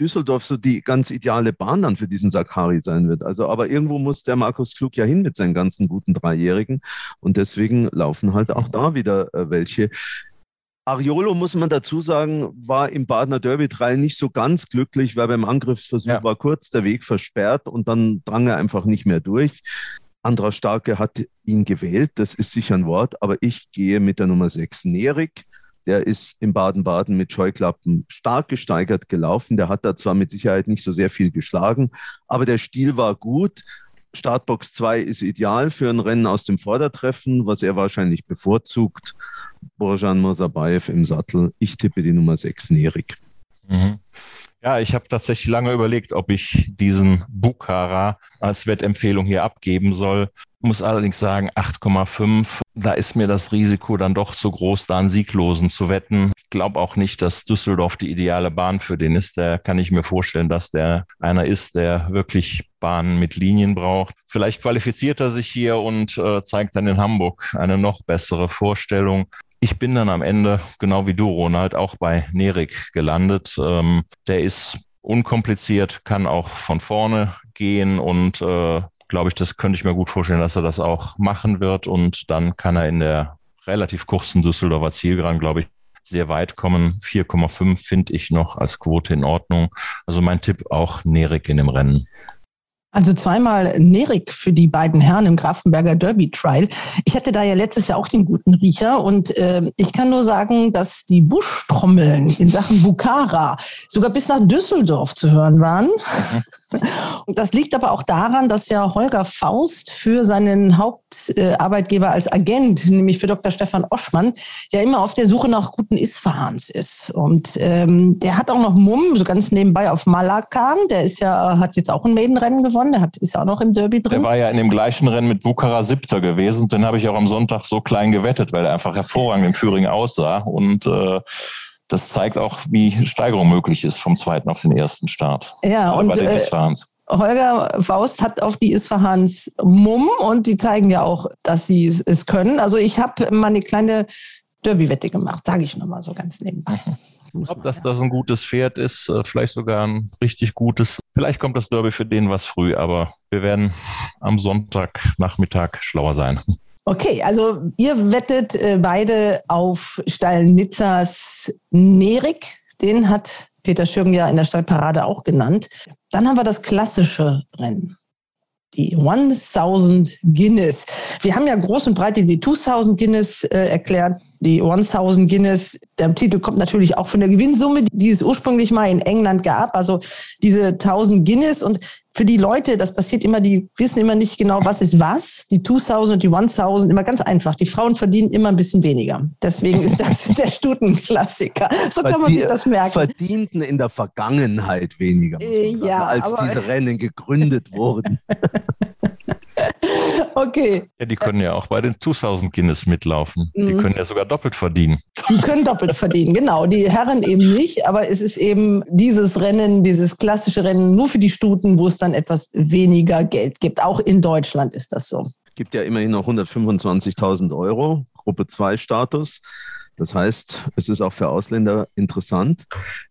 Düsseldorf so die ganz ideale Bahn dann für diesen Sakari sein wird. Also, aber irgendwo muss der Markus Klug ja hin mit seinen ganzen guten Dreijährigen. Und deswegen laufen halt auch da wieder äh, welche. Ariolo, muss man dazu sagen, war im Badener Derby 3 nicht so ganz glücklich, weil beim Angriffsversuch ja. war kurz der Weg versperrt und dann drang er einfach nicht mehr durch. Andra Starke hat ihn gewählt, das ist sicher ein Wort, aber ich gehe mit der Nummer 6 Nerik der ist in Baden-Baden mit Scheuklappen stark gesteigert gelaufen. Der hat da zwar mit Sicherheit nicht so sehr viel geschlagen, aber der Stil war gut. Startbox 2 ist ideal für ein Rennen aus dem Vordertreffen, was er wahrscheinlich bevorzugt. Borjan Mosabayev im Sattel. Ich tippe die Nummer 6, Nerik. Mhm. Ja, ich habe tatsächlich lange überlegt, ob ich diesen Bukhara als Wettempfehlung hier abgeben soll. Muss allerdings sagen, 8,5, da ist mir das Risiko dann doch zu groß, da einen Sieglosen zu wetten. Ich glaube auch nicht, dass Düsseldorf die ideale Bahn für den ist. Da kann ich mir vorstellen, dass der einer ist, der wirklich Bahnen mit Linien braucht. Vielleicht qualifiziert er sich hier und äh, zeigt dann in Hamburg eine noch bessere Vorstellung. Ich bin dann am Ende, genau wie du, Ronald, auch bei Nerik gelandet. Ähm, der ist unkompliziert, kann auch von vorne gehen und äh, glaube ich, das könnte ich mir gut vorstellen, dass er das auch machen wird. Und dann kann er in der relativ kurzen Düsseldorfer Zielgeraden, glaube ich, sehr weit kommen. 4,5 finde ich noch als Quote in Ordnung. Also mein Tipp auch Nerik in dem Rennen. Also zweimal Nerik für die beiden Herren im Grafenberger Derby Trial. Ich hatte da ja letztes Jahr auch den guten Riecher und äh, ich kann nur sagen, dass die Buschtrommeln in Sachen Bukhara sogar bis nach Düsseldorf zu hören waren. Mhm. Und das liegt aber auch daran, dass ja Holger Faust für seinen Hauptarbeitgeber als Agent, nämlich für Dr. Stefan Oschmann, ja immer auf der Suche nach guten Isfahans ist. Und ähm, der hat auch noch Mumm, so ganz nebenbei auf Malakan. Der ist ja, hat jetzt auch ein Maidenrennen gewonnen, der hat, ist ja auch noch im Derby drin. Der war ja in dem gleichen Rennen mit Bukhara Siebter gewesen. Den habe ich auch am Sonntag so klein gewettet, weil er einfach hervorragend im Führing aussah. Und äh, das zeigt auch, wie Steigerung möglich ist vom zweiten auf den ersten Start. Ja, und äh, Holger Faust hat auf die Isfahans Mumm und die zeigen ja auch, dass sie es können. Also ich habe mal eine kleine Derby-Wette gemacht, sage ich nochmal so ganz nebenbei. Mhm. Ob das das ein gutes Pferd ist, äh, vielleicht sogar ein richtig gutes. Vielleicht kommt das Derby für den was früh, aber wir werden am Sonntagnachmittag schlauer sein. Okay, also ihr wettet äh, beide auf Stallnitzers Nerik. Den hat Peter Schürgen ja in der Stallparade auch genannt. Dann haben wir das klassische Rennen. Die 1000 Guinness. Wir haben ja groß und breit die 2000 Guinness äh, erklärt die 1000 Guinness. Der Titel kommt natürlich auch von der Gewinnsumme, die es ursprünglich mal in England gab. Also diese 1000 Guinness. Und für die Leute, das passiert immer, die wissen immer nicht genau, was ist was. Die 2000 und die 1000, immer ganz einfach. Die Frauen verdienen immer ein bisschen weniger. Deswegen ist das der Stutenklassiker. So kann man sich das merken. Verdienten in der Vergangenheit weniger, äh, sagen, ja, als diese Rennen gegründet wurden. Okay. Ja, die können ja auch bei den 2000 Guinness mitlaufen. Mhm. Die können ja sogar doppelt verdienen. Die können doppelt verdienen, genau. Die Herren eben nicht, aber es ist eben dieses Rennen, dieses klassische Rennen nur für die Stuten, wo es dann etwas weniger Geld gibt. Auch in Deutschland ist das so. Gibt ja immerhin noch 125.000 Euro, Gruppe 2 Status. Das heißt, es ist auch für Ausländer interessant.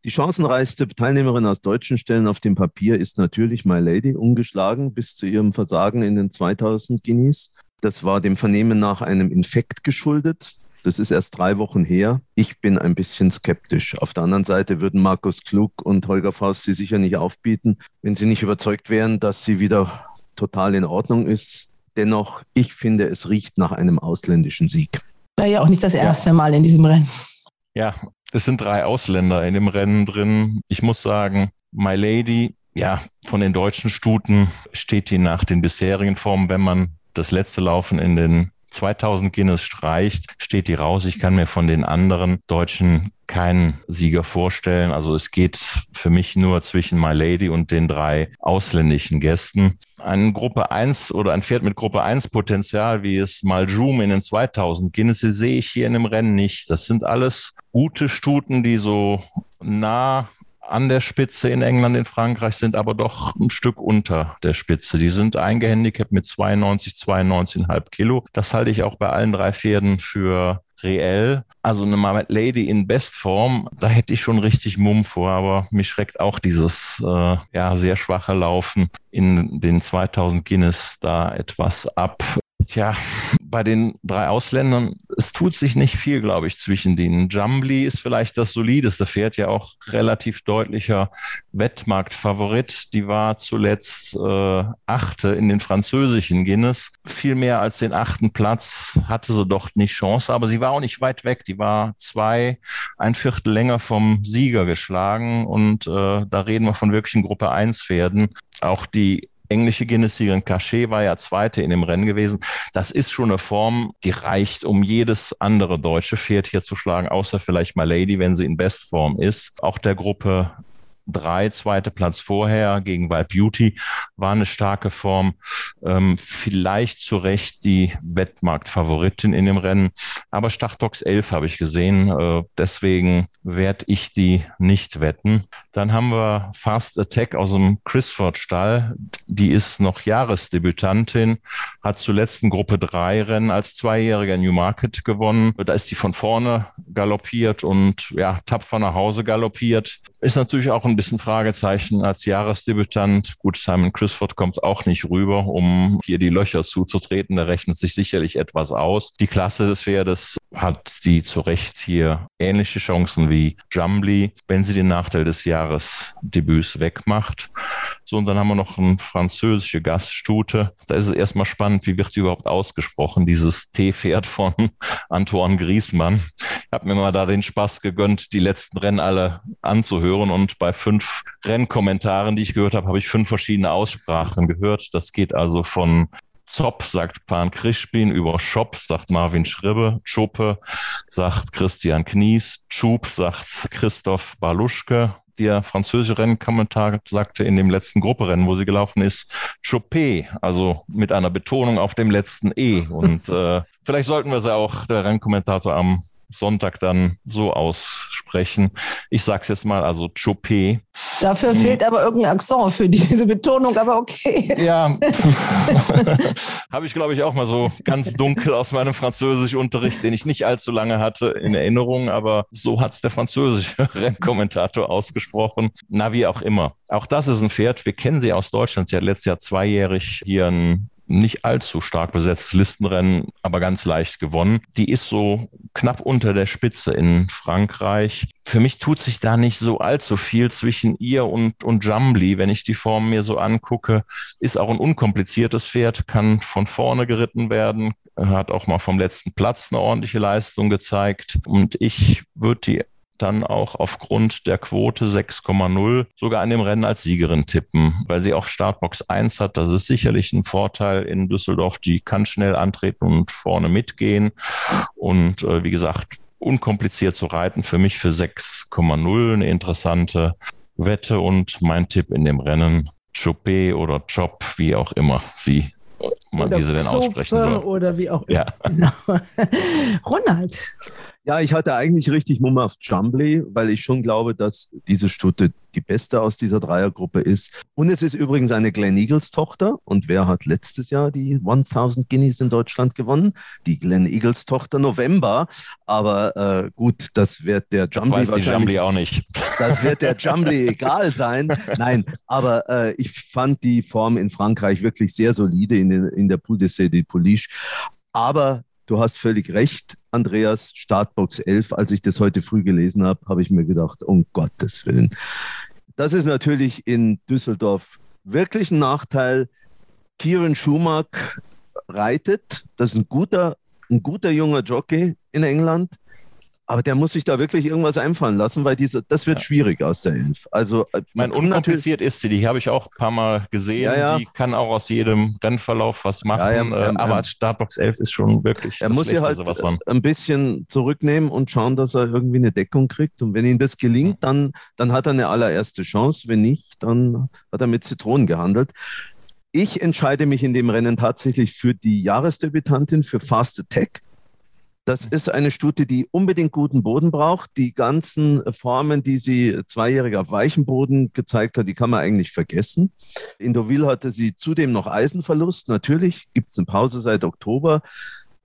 Die chancenreichste Teilnehmerin aus deutschen Stellen auf dem Papier ist natürlich My Lady, ungeschlagen bis zu ihrem Versagen in den 2000 Guineas. Das war dem Vernehmen nach einem Infekt geschuldet. Das ist erst drei Wochen her. Ich bin ein bisschen skeptisch. Auf der anderen Seite würden Markus Klug und Holger Faust sie sicher nicht aufbieten, wenn sie nicht überzeugt wären, dass sie wieder total in Ordnung ist. Dennoch, ich finde, es riecht nach einem ausländischen Sieg. War ja auch nicht das erste ja. Mal in diesem Rennen. Ja, es sind drei Ausländer in dem Rennen drin. Ich muss sagen, My Lady, ja, von den deutschen Stuten steht die nach den bisherigen Formen, wenn man das letzte Laufen in den 2000 Guinness streicht, steht die raus. Ich kann mir von den anderen Deutschen keinen Sieger vorstellen. Also es geht für mich nur zwischen My Lady und den drei ausländischen Gästen. Ein Gruppe 1 oder ein Pferd mit Gruppe 1 Potenzial, wie es Maljum in den 2000 Guinness, sehe ich hier in dem Rennen nicht. Das sind alles gute Stuten, die so nah an der Spitze in England, in Frankreich, sind aber doch ein Stück unter der Spitze. Die sind eingehandicapt mit 92, 92,5 Kilo. Das halte ich auch bei allen drei Pferden für reell. Also eine Marmet Lady in Bestform, da hätte ich schon richtig Mumm vor, aber mich schreckt auch dieses äh, ja, sehr schwache Laufen in den 2000 Guinness da etwas ab. Tja, bei den drei Ausländern, es tut sich nicht viel, glaube ich, zwischen denen. Jumbly ist vielleicht das solideste Pferd, ja auch relativ deutlicher Wettmarktfavorit. Die war zuletzt äh, Achte in den französischen Guinness. Viel mehr als den achten Platz hatte sie doch nicht Chance, aber sie war auch nicht weit weg. Die war zwei, ein Viertel länger vom Sieger geschlagen und äh, da reden wir von wirklichen Gruppe 1 Pferden. Auch die englische Guinness-Siegerin Cachet war ja Zweite in dem Rennen gewesen. Das ist schon eine Form, die reicht, um jedes andere deutsche Pferd hier zu schlagen, außer vielleicht mal Lady, wenn sie in Bestform ist. Auch der Gruppe drei, zweite Platz vorher gegen Wild Beauty war eine starke Form. Ähm, vielleicht zu Recht die Wettmarktfavoritin in dem Rennen. Aber Startox 11 habe ich gesehen. Äh, deswegen werde ich die nicht wetten. Dann haben wir Fast Attack aus dem Chrisford Stall. Die ist noch Jahresdebütantin, hat zuletzt in Gruppe 3 Rennen als Zweijähriger Newmarket gewonnen. Da ist die von vorne galoppiert und ja, tapfer nach Hause galoppiert. Ist natürlich auch ein bisschen Fragezeichen als Jahresdebütant. Gut, Simon Crisford kommt auch nicht rüber, um hier die Löcher zuzutreten. Da rechnet sich sicherlich etwas aus. Die Klasse des Pferdes hat die zu Recht hier ähnliche Chancen wie Jumbly, wenn sie den Nachteil des Jahresdebüts wegmacht. So, und dann haben wir noch eine französische Gaststute. Da ist es erstmal spannend, wie wird die überhaupt ausgesprochen, dieses T-Pferd von Antoine Griesmann. Ich habe mir mal da den Spaß gegönnt, die letzten Rennen alle anzuhören und bei fünf Rennkommentaren, die ich gehört habe, habe ich fünf verschiedene Aussprachen gehört. Das geht also von Zop, sagt Pan Krischbin, über Shop, sagt Marvin Schribbe, Chuppe, sagt Christian Knies, Schub, sagt Christoph Baluschke, der französische Rennkommentar sagte in dem letzten Grupperennen, wo sie gelaufen ist, Chopé, also mit einer Betonung auf dem letzten E. Und äh, vielleicht sollten wir sie auch, der Rennkommentator am Sonntag dann so aussprechen. Ich sage es jetzt mal, also Chopé. Dafür hm. fehlt aber irgendein Akzent für diese Betonung, aber okay. Ja, habe ich glaube ich auch mal so ganz dunkel aus meinem Französischunterricht, den ich nicht allzu lange hatte, in Erinnerung, aber so hat es der französische Rennkommentator ausgesprochen. Na, wie auch immer. Auch das ist ein Pferd. Wir kennen sie aus Deutschland. Sie hat letztes Jahr zweijährig hier ein nicht allzu stark besetztes Listenrennen, aber ganz leicht gewonnen. Die ist so knapp unter der Spitze in Frankreich. Für mich tut sich da nicht so allzu viel zwischen ihr und, und Jumbly. Wenn ich die Form mir so angucke, ist auch ein unkompliziertes Pferd, kann von vorne geritten werden, hat auch mal vom letzten Platz eine ordentliche Leistung gezeigt. Und ich würde die dann auch aufgrund der Quote 6,0 sogar an dem Rennen als Siegerin tippen, weil sie auch Startbox 1 hat. Das ist sicherlich ein Vorteil in Düsseldorf. Die kann schnell antreten und vorne mitgehen. Und äh, wie gesagt, unkompliziert zu reiten. Für mich für 6,0 eine interessante Wette und mein Tipp in dem Rennen. Chopé oder Chop, wie auch immer sie wie sie denn aussprechen soll. Oder wie auch immer. Ja. Genau. Ronald, Ja, ich hatte eigentlich richtig Mumm auf Jumbly, weil ich schon glaube, dass diese Stute die beste aus dieser Dreiergruppe ist. Und es ist übrigens eine Glen Eagles Tochter. Und wer hat letztes Jahr die 1000 Guineas in Deutschland gewonnen? Die Glen Eagles Tochter November. Aber äh, gut, das wird der Jumbly das weiß die Jumbly auch nicht. Das wird der Jumbly egal sein. Nein, aber äh, ich fand die Form in Frankreich wirklich sehr solide in, in der Poule de Cé Police. Aber du hast völlig recht, Andreas, Startbox 11. Als ich das heute früh gelesen habe, habe ich mir gedacht, um Gottes Willen. Das ist natürlich in Düsseldorf wirklich ein Nachteil. Kieran Schumacher reitet. Das ist ein guter, ein guter junger Jockey in England. Aber der muss sich da wirklich irgendwas einfallen lassen, weil diese, das wird ja. schwierig aus der Elf. Also, äh, mein unkompliziert ist sie, die habe ich auch ein paar Mal gesehen. Ja, ja. Die kann auch aus jedem Rennverlauf was machen. Äh, aber Startbox 11 ist schon wirklich. Er muss sich halt ein bisschen zurücknehmen und schauen, dass er irgendwie eine Deckung kriegt. Und wenn ihm das gelingt, dann, dann hat er eine allererste Chance. Wenn nicht, dann hat er mit Zitronen gehandelt. Ich entscheide mich in dem Rennen tatsächlich für die Jahresdebütantin, für Fast Attack das ist eine Stute, die unbedingt guten Boden braucht. Die ganzen Formen, die sie zweijährig auf weichem Boden gezeigt hat, die kann man eigentlich vergessen. In Deauville hatte sie zudem noch Eisenverlust. Natürlich gibt es eine Pause seit Oktober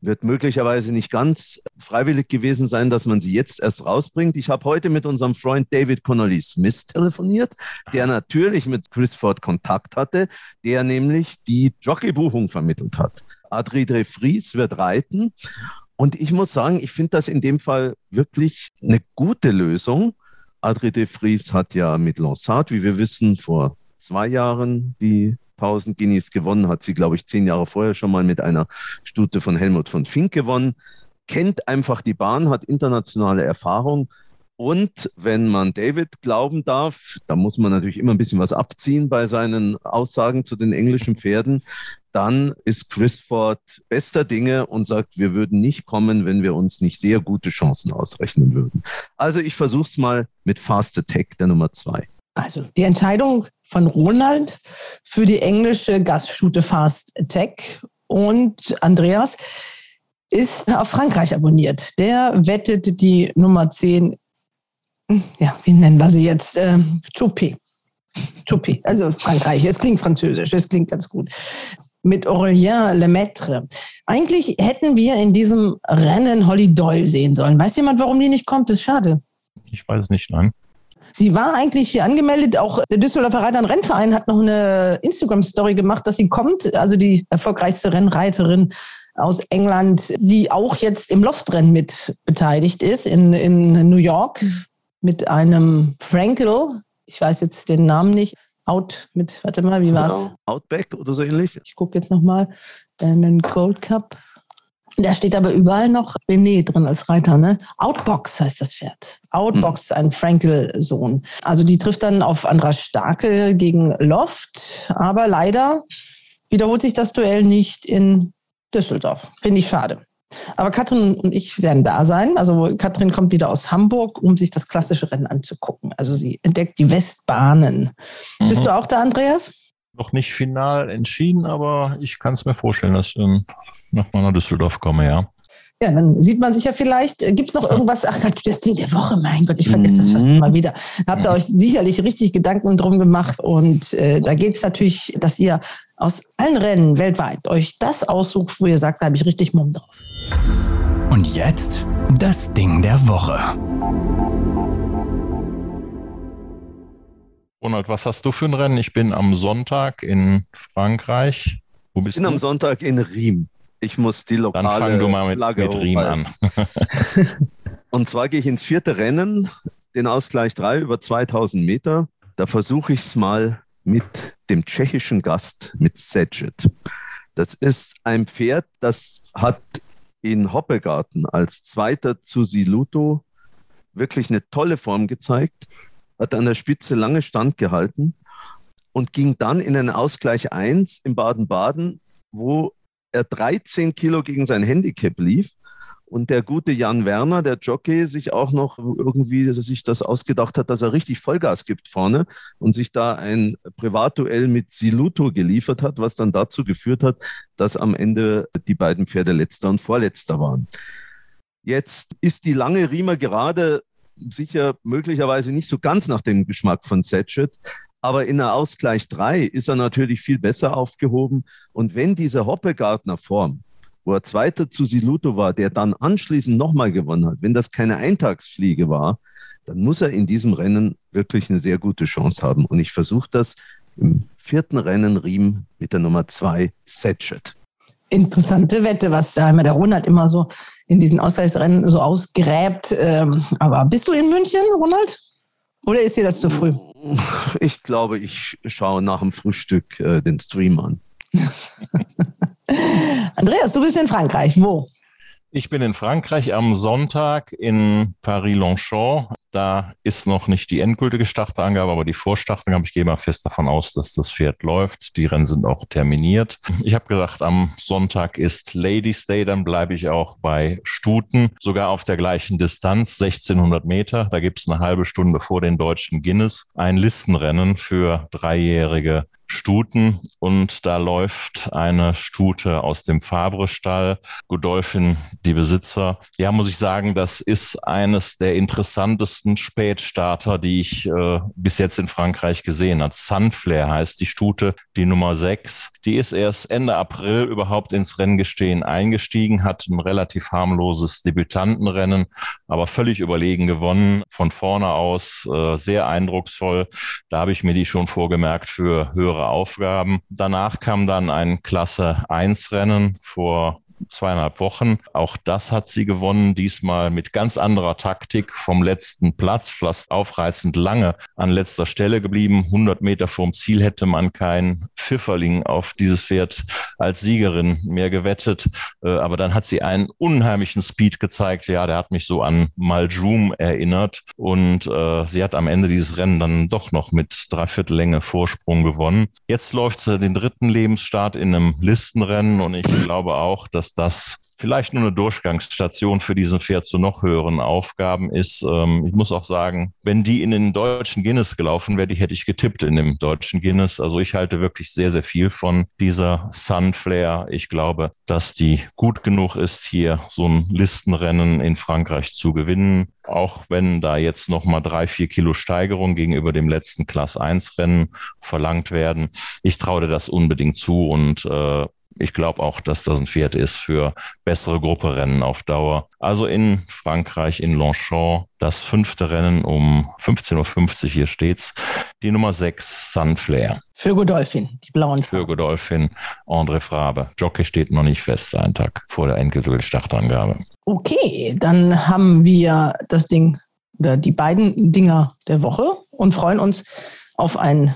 wird möglicherweise nicht ganz freiwillig gewesen sein, dass man sie jetzt erst rausbringt. Ich habe heute mit unserem Freund David Connolly Smith telefoniert, der natürlich mit Chris Ford Kontakt hatte, der nämlich die Jockeybuchung vermittelt hat. Adri de Vries wird reiten und ich muss sagen, ich finde das in dem Fall wirklich eine gute Lösung. Adri de Vries hat ja mit Lansat, wie wir wissen, vor zwei Jahren die 1000 Guineas gewonnen, hat sie, glaube ich, zehn Jahre vorher schon mal mit einer Stute von Helmut von Fink gewonnen, kennt einfach die Bahn, hat internationale Erfahrung. Und wenn man David glauben darf, da muss man natürlich immer ein bisschen was abziehen bei seinen Aussagen zu den englischen Pferden, dann ist Chris Ford bester Dinge und sagt, wir würden nicht kommen, wenn wir uns nicht sehr gute Chancen ausrechnen würden. Also ich versuche es mal mit Fast Attack, der Nummer zwei. Also die Entscheidung von Ronald für die englische Gaststute Fast Attack und Andreas ist auf Frankreich abonniert. Der wettet die Nummer 10, ja, wie nennen wir sie jetzt? Äh, Choupé. Choupé, also Frankreich. Es klingt französisch, es klingt ganz gut mit Aurélien Lemaitre. Eigentlich hätten wir in diesem Rennen Holly Doyle sehen sollen. Weiß jemand, warum die nicht kommt? Das ist schade. Ich weiß es nicht, nein. Sie war eigentlich hier angemeldet. Auch der Düsseldorfer Reiter- und Rennverein hat noch eine Instagram-Story gemacht, dass sie kommt. Also die erfolgreichste Rennreiterin aus England, die auch jetzt im Loftrennen mit beteiligt ist in, in New York mit einem Frankel. Ich weiß jetzt den Namen nicht. Out mit, warte mal, wie war's? Genau. Outback oder so ähnlich. Ich gucke jetzt nochmal. Diamond Gold Cup. Da steht aber überall noch René drin als Reiter, ne? Outbox heißt das Pferd. Outbox, hm. ein Frankel-Sohn. Also die trifft dann auf Andra Starke gegen Loft, aber leider wiederholt sich das Duell nicht in Düsseldorf. Finde ich schade. Aber Katrin und ich werden da sein. Also Katrin kommt wieder aus Hamburg, um sich das klassische Rennen anzugucken. Also sie entdeckt die Westbahnen. Mhm. Bist du auch da, Andreas? Noch nicht final entschieden, aber ich kann es mir vorstellen, dass ich ähm, nach meiner Düsseldorf komme, ja. Ja, dann sieht man sich ja vielleicht. Gibt es noch irgendwas? Ach Gott, das Ding der Woche, mein Gott, ich vergesse das fast immer wieder. Habt ihr euch sicherlich richtig Gedanken drum gemacht. Und äh, da geht es natürlich, dass ihr aus allen Rennen weltweit euch das aussucht, wo ihr sagt, da habe ich richtig Mumm drauf. Und jetzt das Ding der Woche. Ronald, was hast du für ein Rennen? Ich bin am Sonntag in Frankreich. Wo bist ich bin du? am Sonntag in Riem. Ich muss die lokale Dann fang du mal mit, Flagge mit Riem an. Und zwar gehe ich ins vierte Rennen, den Ausgleich 3 über 2000 Meter. Da versuche ich es mal mit dem tschechischen Gast, mit Sedget. Das ist ein Pferd, das hat in Hoppegarten als Zweiter zu Siluto wirklich eine tolle Form gezeigt, hat an der Spitze lange standgehalten und ging dann in einen Ausgleich 1 in Baden-Baden, wo er 13 Kilo gegen sein Handicap lief und der gute Jan Werner, der Jockey, sich auch noch irgendwie sich das ausgedacht hat, dass er richtig Vollgas gibt vorne und sich da ein Privatduell mit Siluto geliefert hat, was dann dazu geführt hat, dass am Ende die beiden Pferde letzter und vorletzter waren. Jetzt ist die lange Riemer gerade sicher möglicherweise nicht so ganz nach dem Geschmack von Setchet, aber in der Ausgleich 3 ist er natürlich viel besser aufgehoben. Und wenn diese Hoppegartner Form, wo er Zweiter zu Siluto war, der dann anschließend nochmal gewonnen hat, wenn das keine Eintagsfliege war, dann muss er in diesem Rennen wirklich eine sehr gute Chance haben. Und ich versuche das im vierten Rennen Riem mit der Nummer 2 Setchet. Interessante Wette, was da immer der Ronald immer so in diesen Ausgleichsrennen so ausgräbt. Ähm, aber bist du in München, Ronald? Oder ist dir das zu früh? Ich glaube, ich schaue nach dem Frühstück äh, den Stream an. Andreas, du bist in Frankreich. Wo? Ich bin in Frankreich am Sonntag in Paris-Longchamp. Da ist noch nicht die endgültige Starterangabe, aber die Vorstartangabe. Ich gehe mal fest davon aus, dass das Pferd läuft. Die Rennen sind auch terminiert. Ich habe gesagt, am Sonntag ist Ladies Day, dann bleibe ich auch bei Stuten, sogar auf der gleichen Distanz, 1600 Meter. Da gibt es eine halbe Stunde vor den deutschen Guinness ein Listenrennen für dreijährige Stuten und da läuft eine Stute aus dem Fabre-Stall, Godolphin, die Besitzer. Ja, muss ich sagen, das ist eines der interessantesten Spätstarter, die ich äh, bis jetzt in Frankreich gesehen habe. Sunflare heißt die Stute, die Nummer 6. Die ist erst Ende April überhaupt ins Renngestehen eingestiegen, hat ein relativ harmloses Debütantenrennen, aber völlig überlegen gewonnen, von vorne aus äh, sehr eindrucksvoll. Da habe ich mir die schon vorgemerkt für höhere höhere Aufgaben. Danach kam dann ein Klasse 1 Rennen vor zweieinhalb Wochen. Auch das hat sie gewonnen, diesmal mit ganz anderer Taktik vom letzten Platz, fast aufreizend lange an letzter Stelle geblieben. 100 Meter vorm Ziel hätte man kein Pfifferling auf dieses Pferd als Siegerin mehr gewettet. Äh, aber dann hat sie einen unheimlichen Speed gezeigt. Ja, der hat mich so an Maljum erinnert. Und äh, sie hat am Ende dieses Rennen dann doch noch mit dreiviertel Länge Vorsprung gewonnen. Jetzt läuft sie den dritten Lebensstart in einem Listenrennen und ich glaube auch, dass das vielleicht nur eine Durchgangsstation für diesen Pferd zu noch höheren Aufgaben ist. Ähm, ich muss auch sagen, wenn die in den deutschen Guinness gelaufen wäre, die hätte ich getippt in dem deutschen Guinness. Also ich halte wirklich sehr, sehr viel von dieser Sunflare. Ich glaube, dass die gut genug ist, hier so ein Listenrennen in Frankreich zu gewinnen. Auch wenn da jetzt nochmal drei, vier Kilo Steigerung gegenüber dem letzten Class 1 Rennen verlangt werden. Ich traue das unbedingt zu und äh, ich glaube auch, dass das ein Pferd ist für bessere Grupperennen auf Dauer. Also in Frankreich, in Longchamp, das fünfte Rennen um 15.50 Uhr, hier steht's, die Nummer 6, Sunflare. Für Godolphin, die blauen Farben. Für Godolphin, André Frabe. Jockey steht noch nicht fest, einen Tag vor der endgültigen Startangabe. Okay, dann haben wir das Ding oder die beiden Dinger der Woche und freuen uns auf ein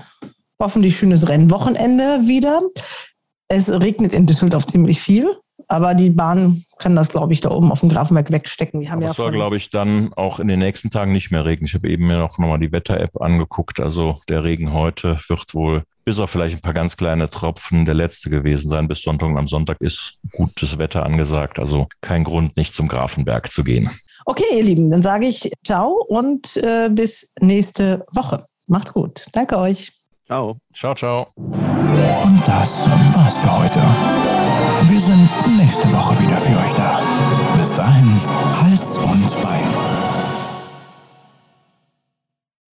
hoffentlich schönes Rennwochenende wieder. Es regnet in Düsseldorf ziemlich viel, aber die Bahn kann das, glaube ich, da oben auf dem Grafenberg wegstecken. Wir haben aber ja es soll, glaube ich, dann auch in den nächsten Tagen nicht mehr regnen. Ich habe eben mir noch nochmal die Wetter-App angeguckt. Also der Regen heute wird wohl bis auf vielleicht ein paar ganz kleine Tropfen der letzte gewesen sein. Bis Sonntag und am Sonntag ist gutes Wetter angesagt. Also kein Grund, nicht zum Grafenberg zu gehen. Okay, ihr Lieben, dann sage ich ciao und äh, bis nächste Woche. Macht's gut. Danke euch. Ciao. Ciao, ciao. Und das war's für heute. Wir sind nächste Woche wieder für euch da.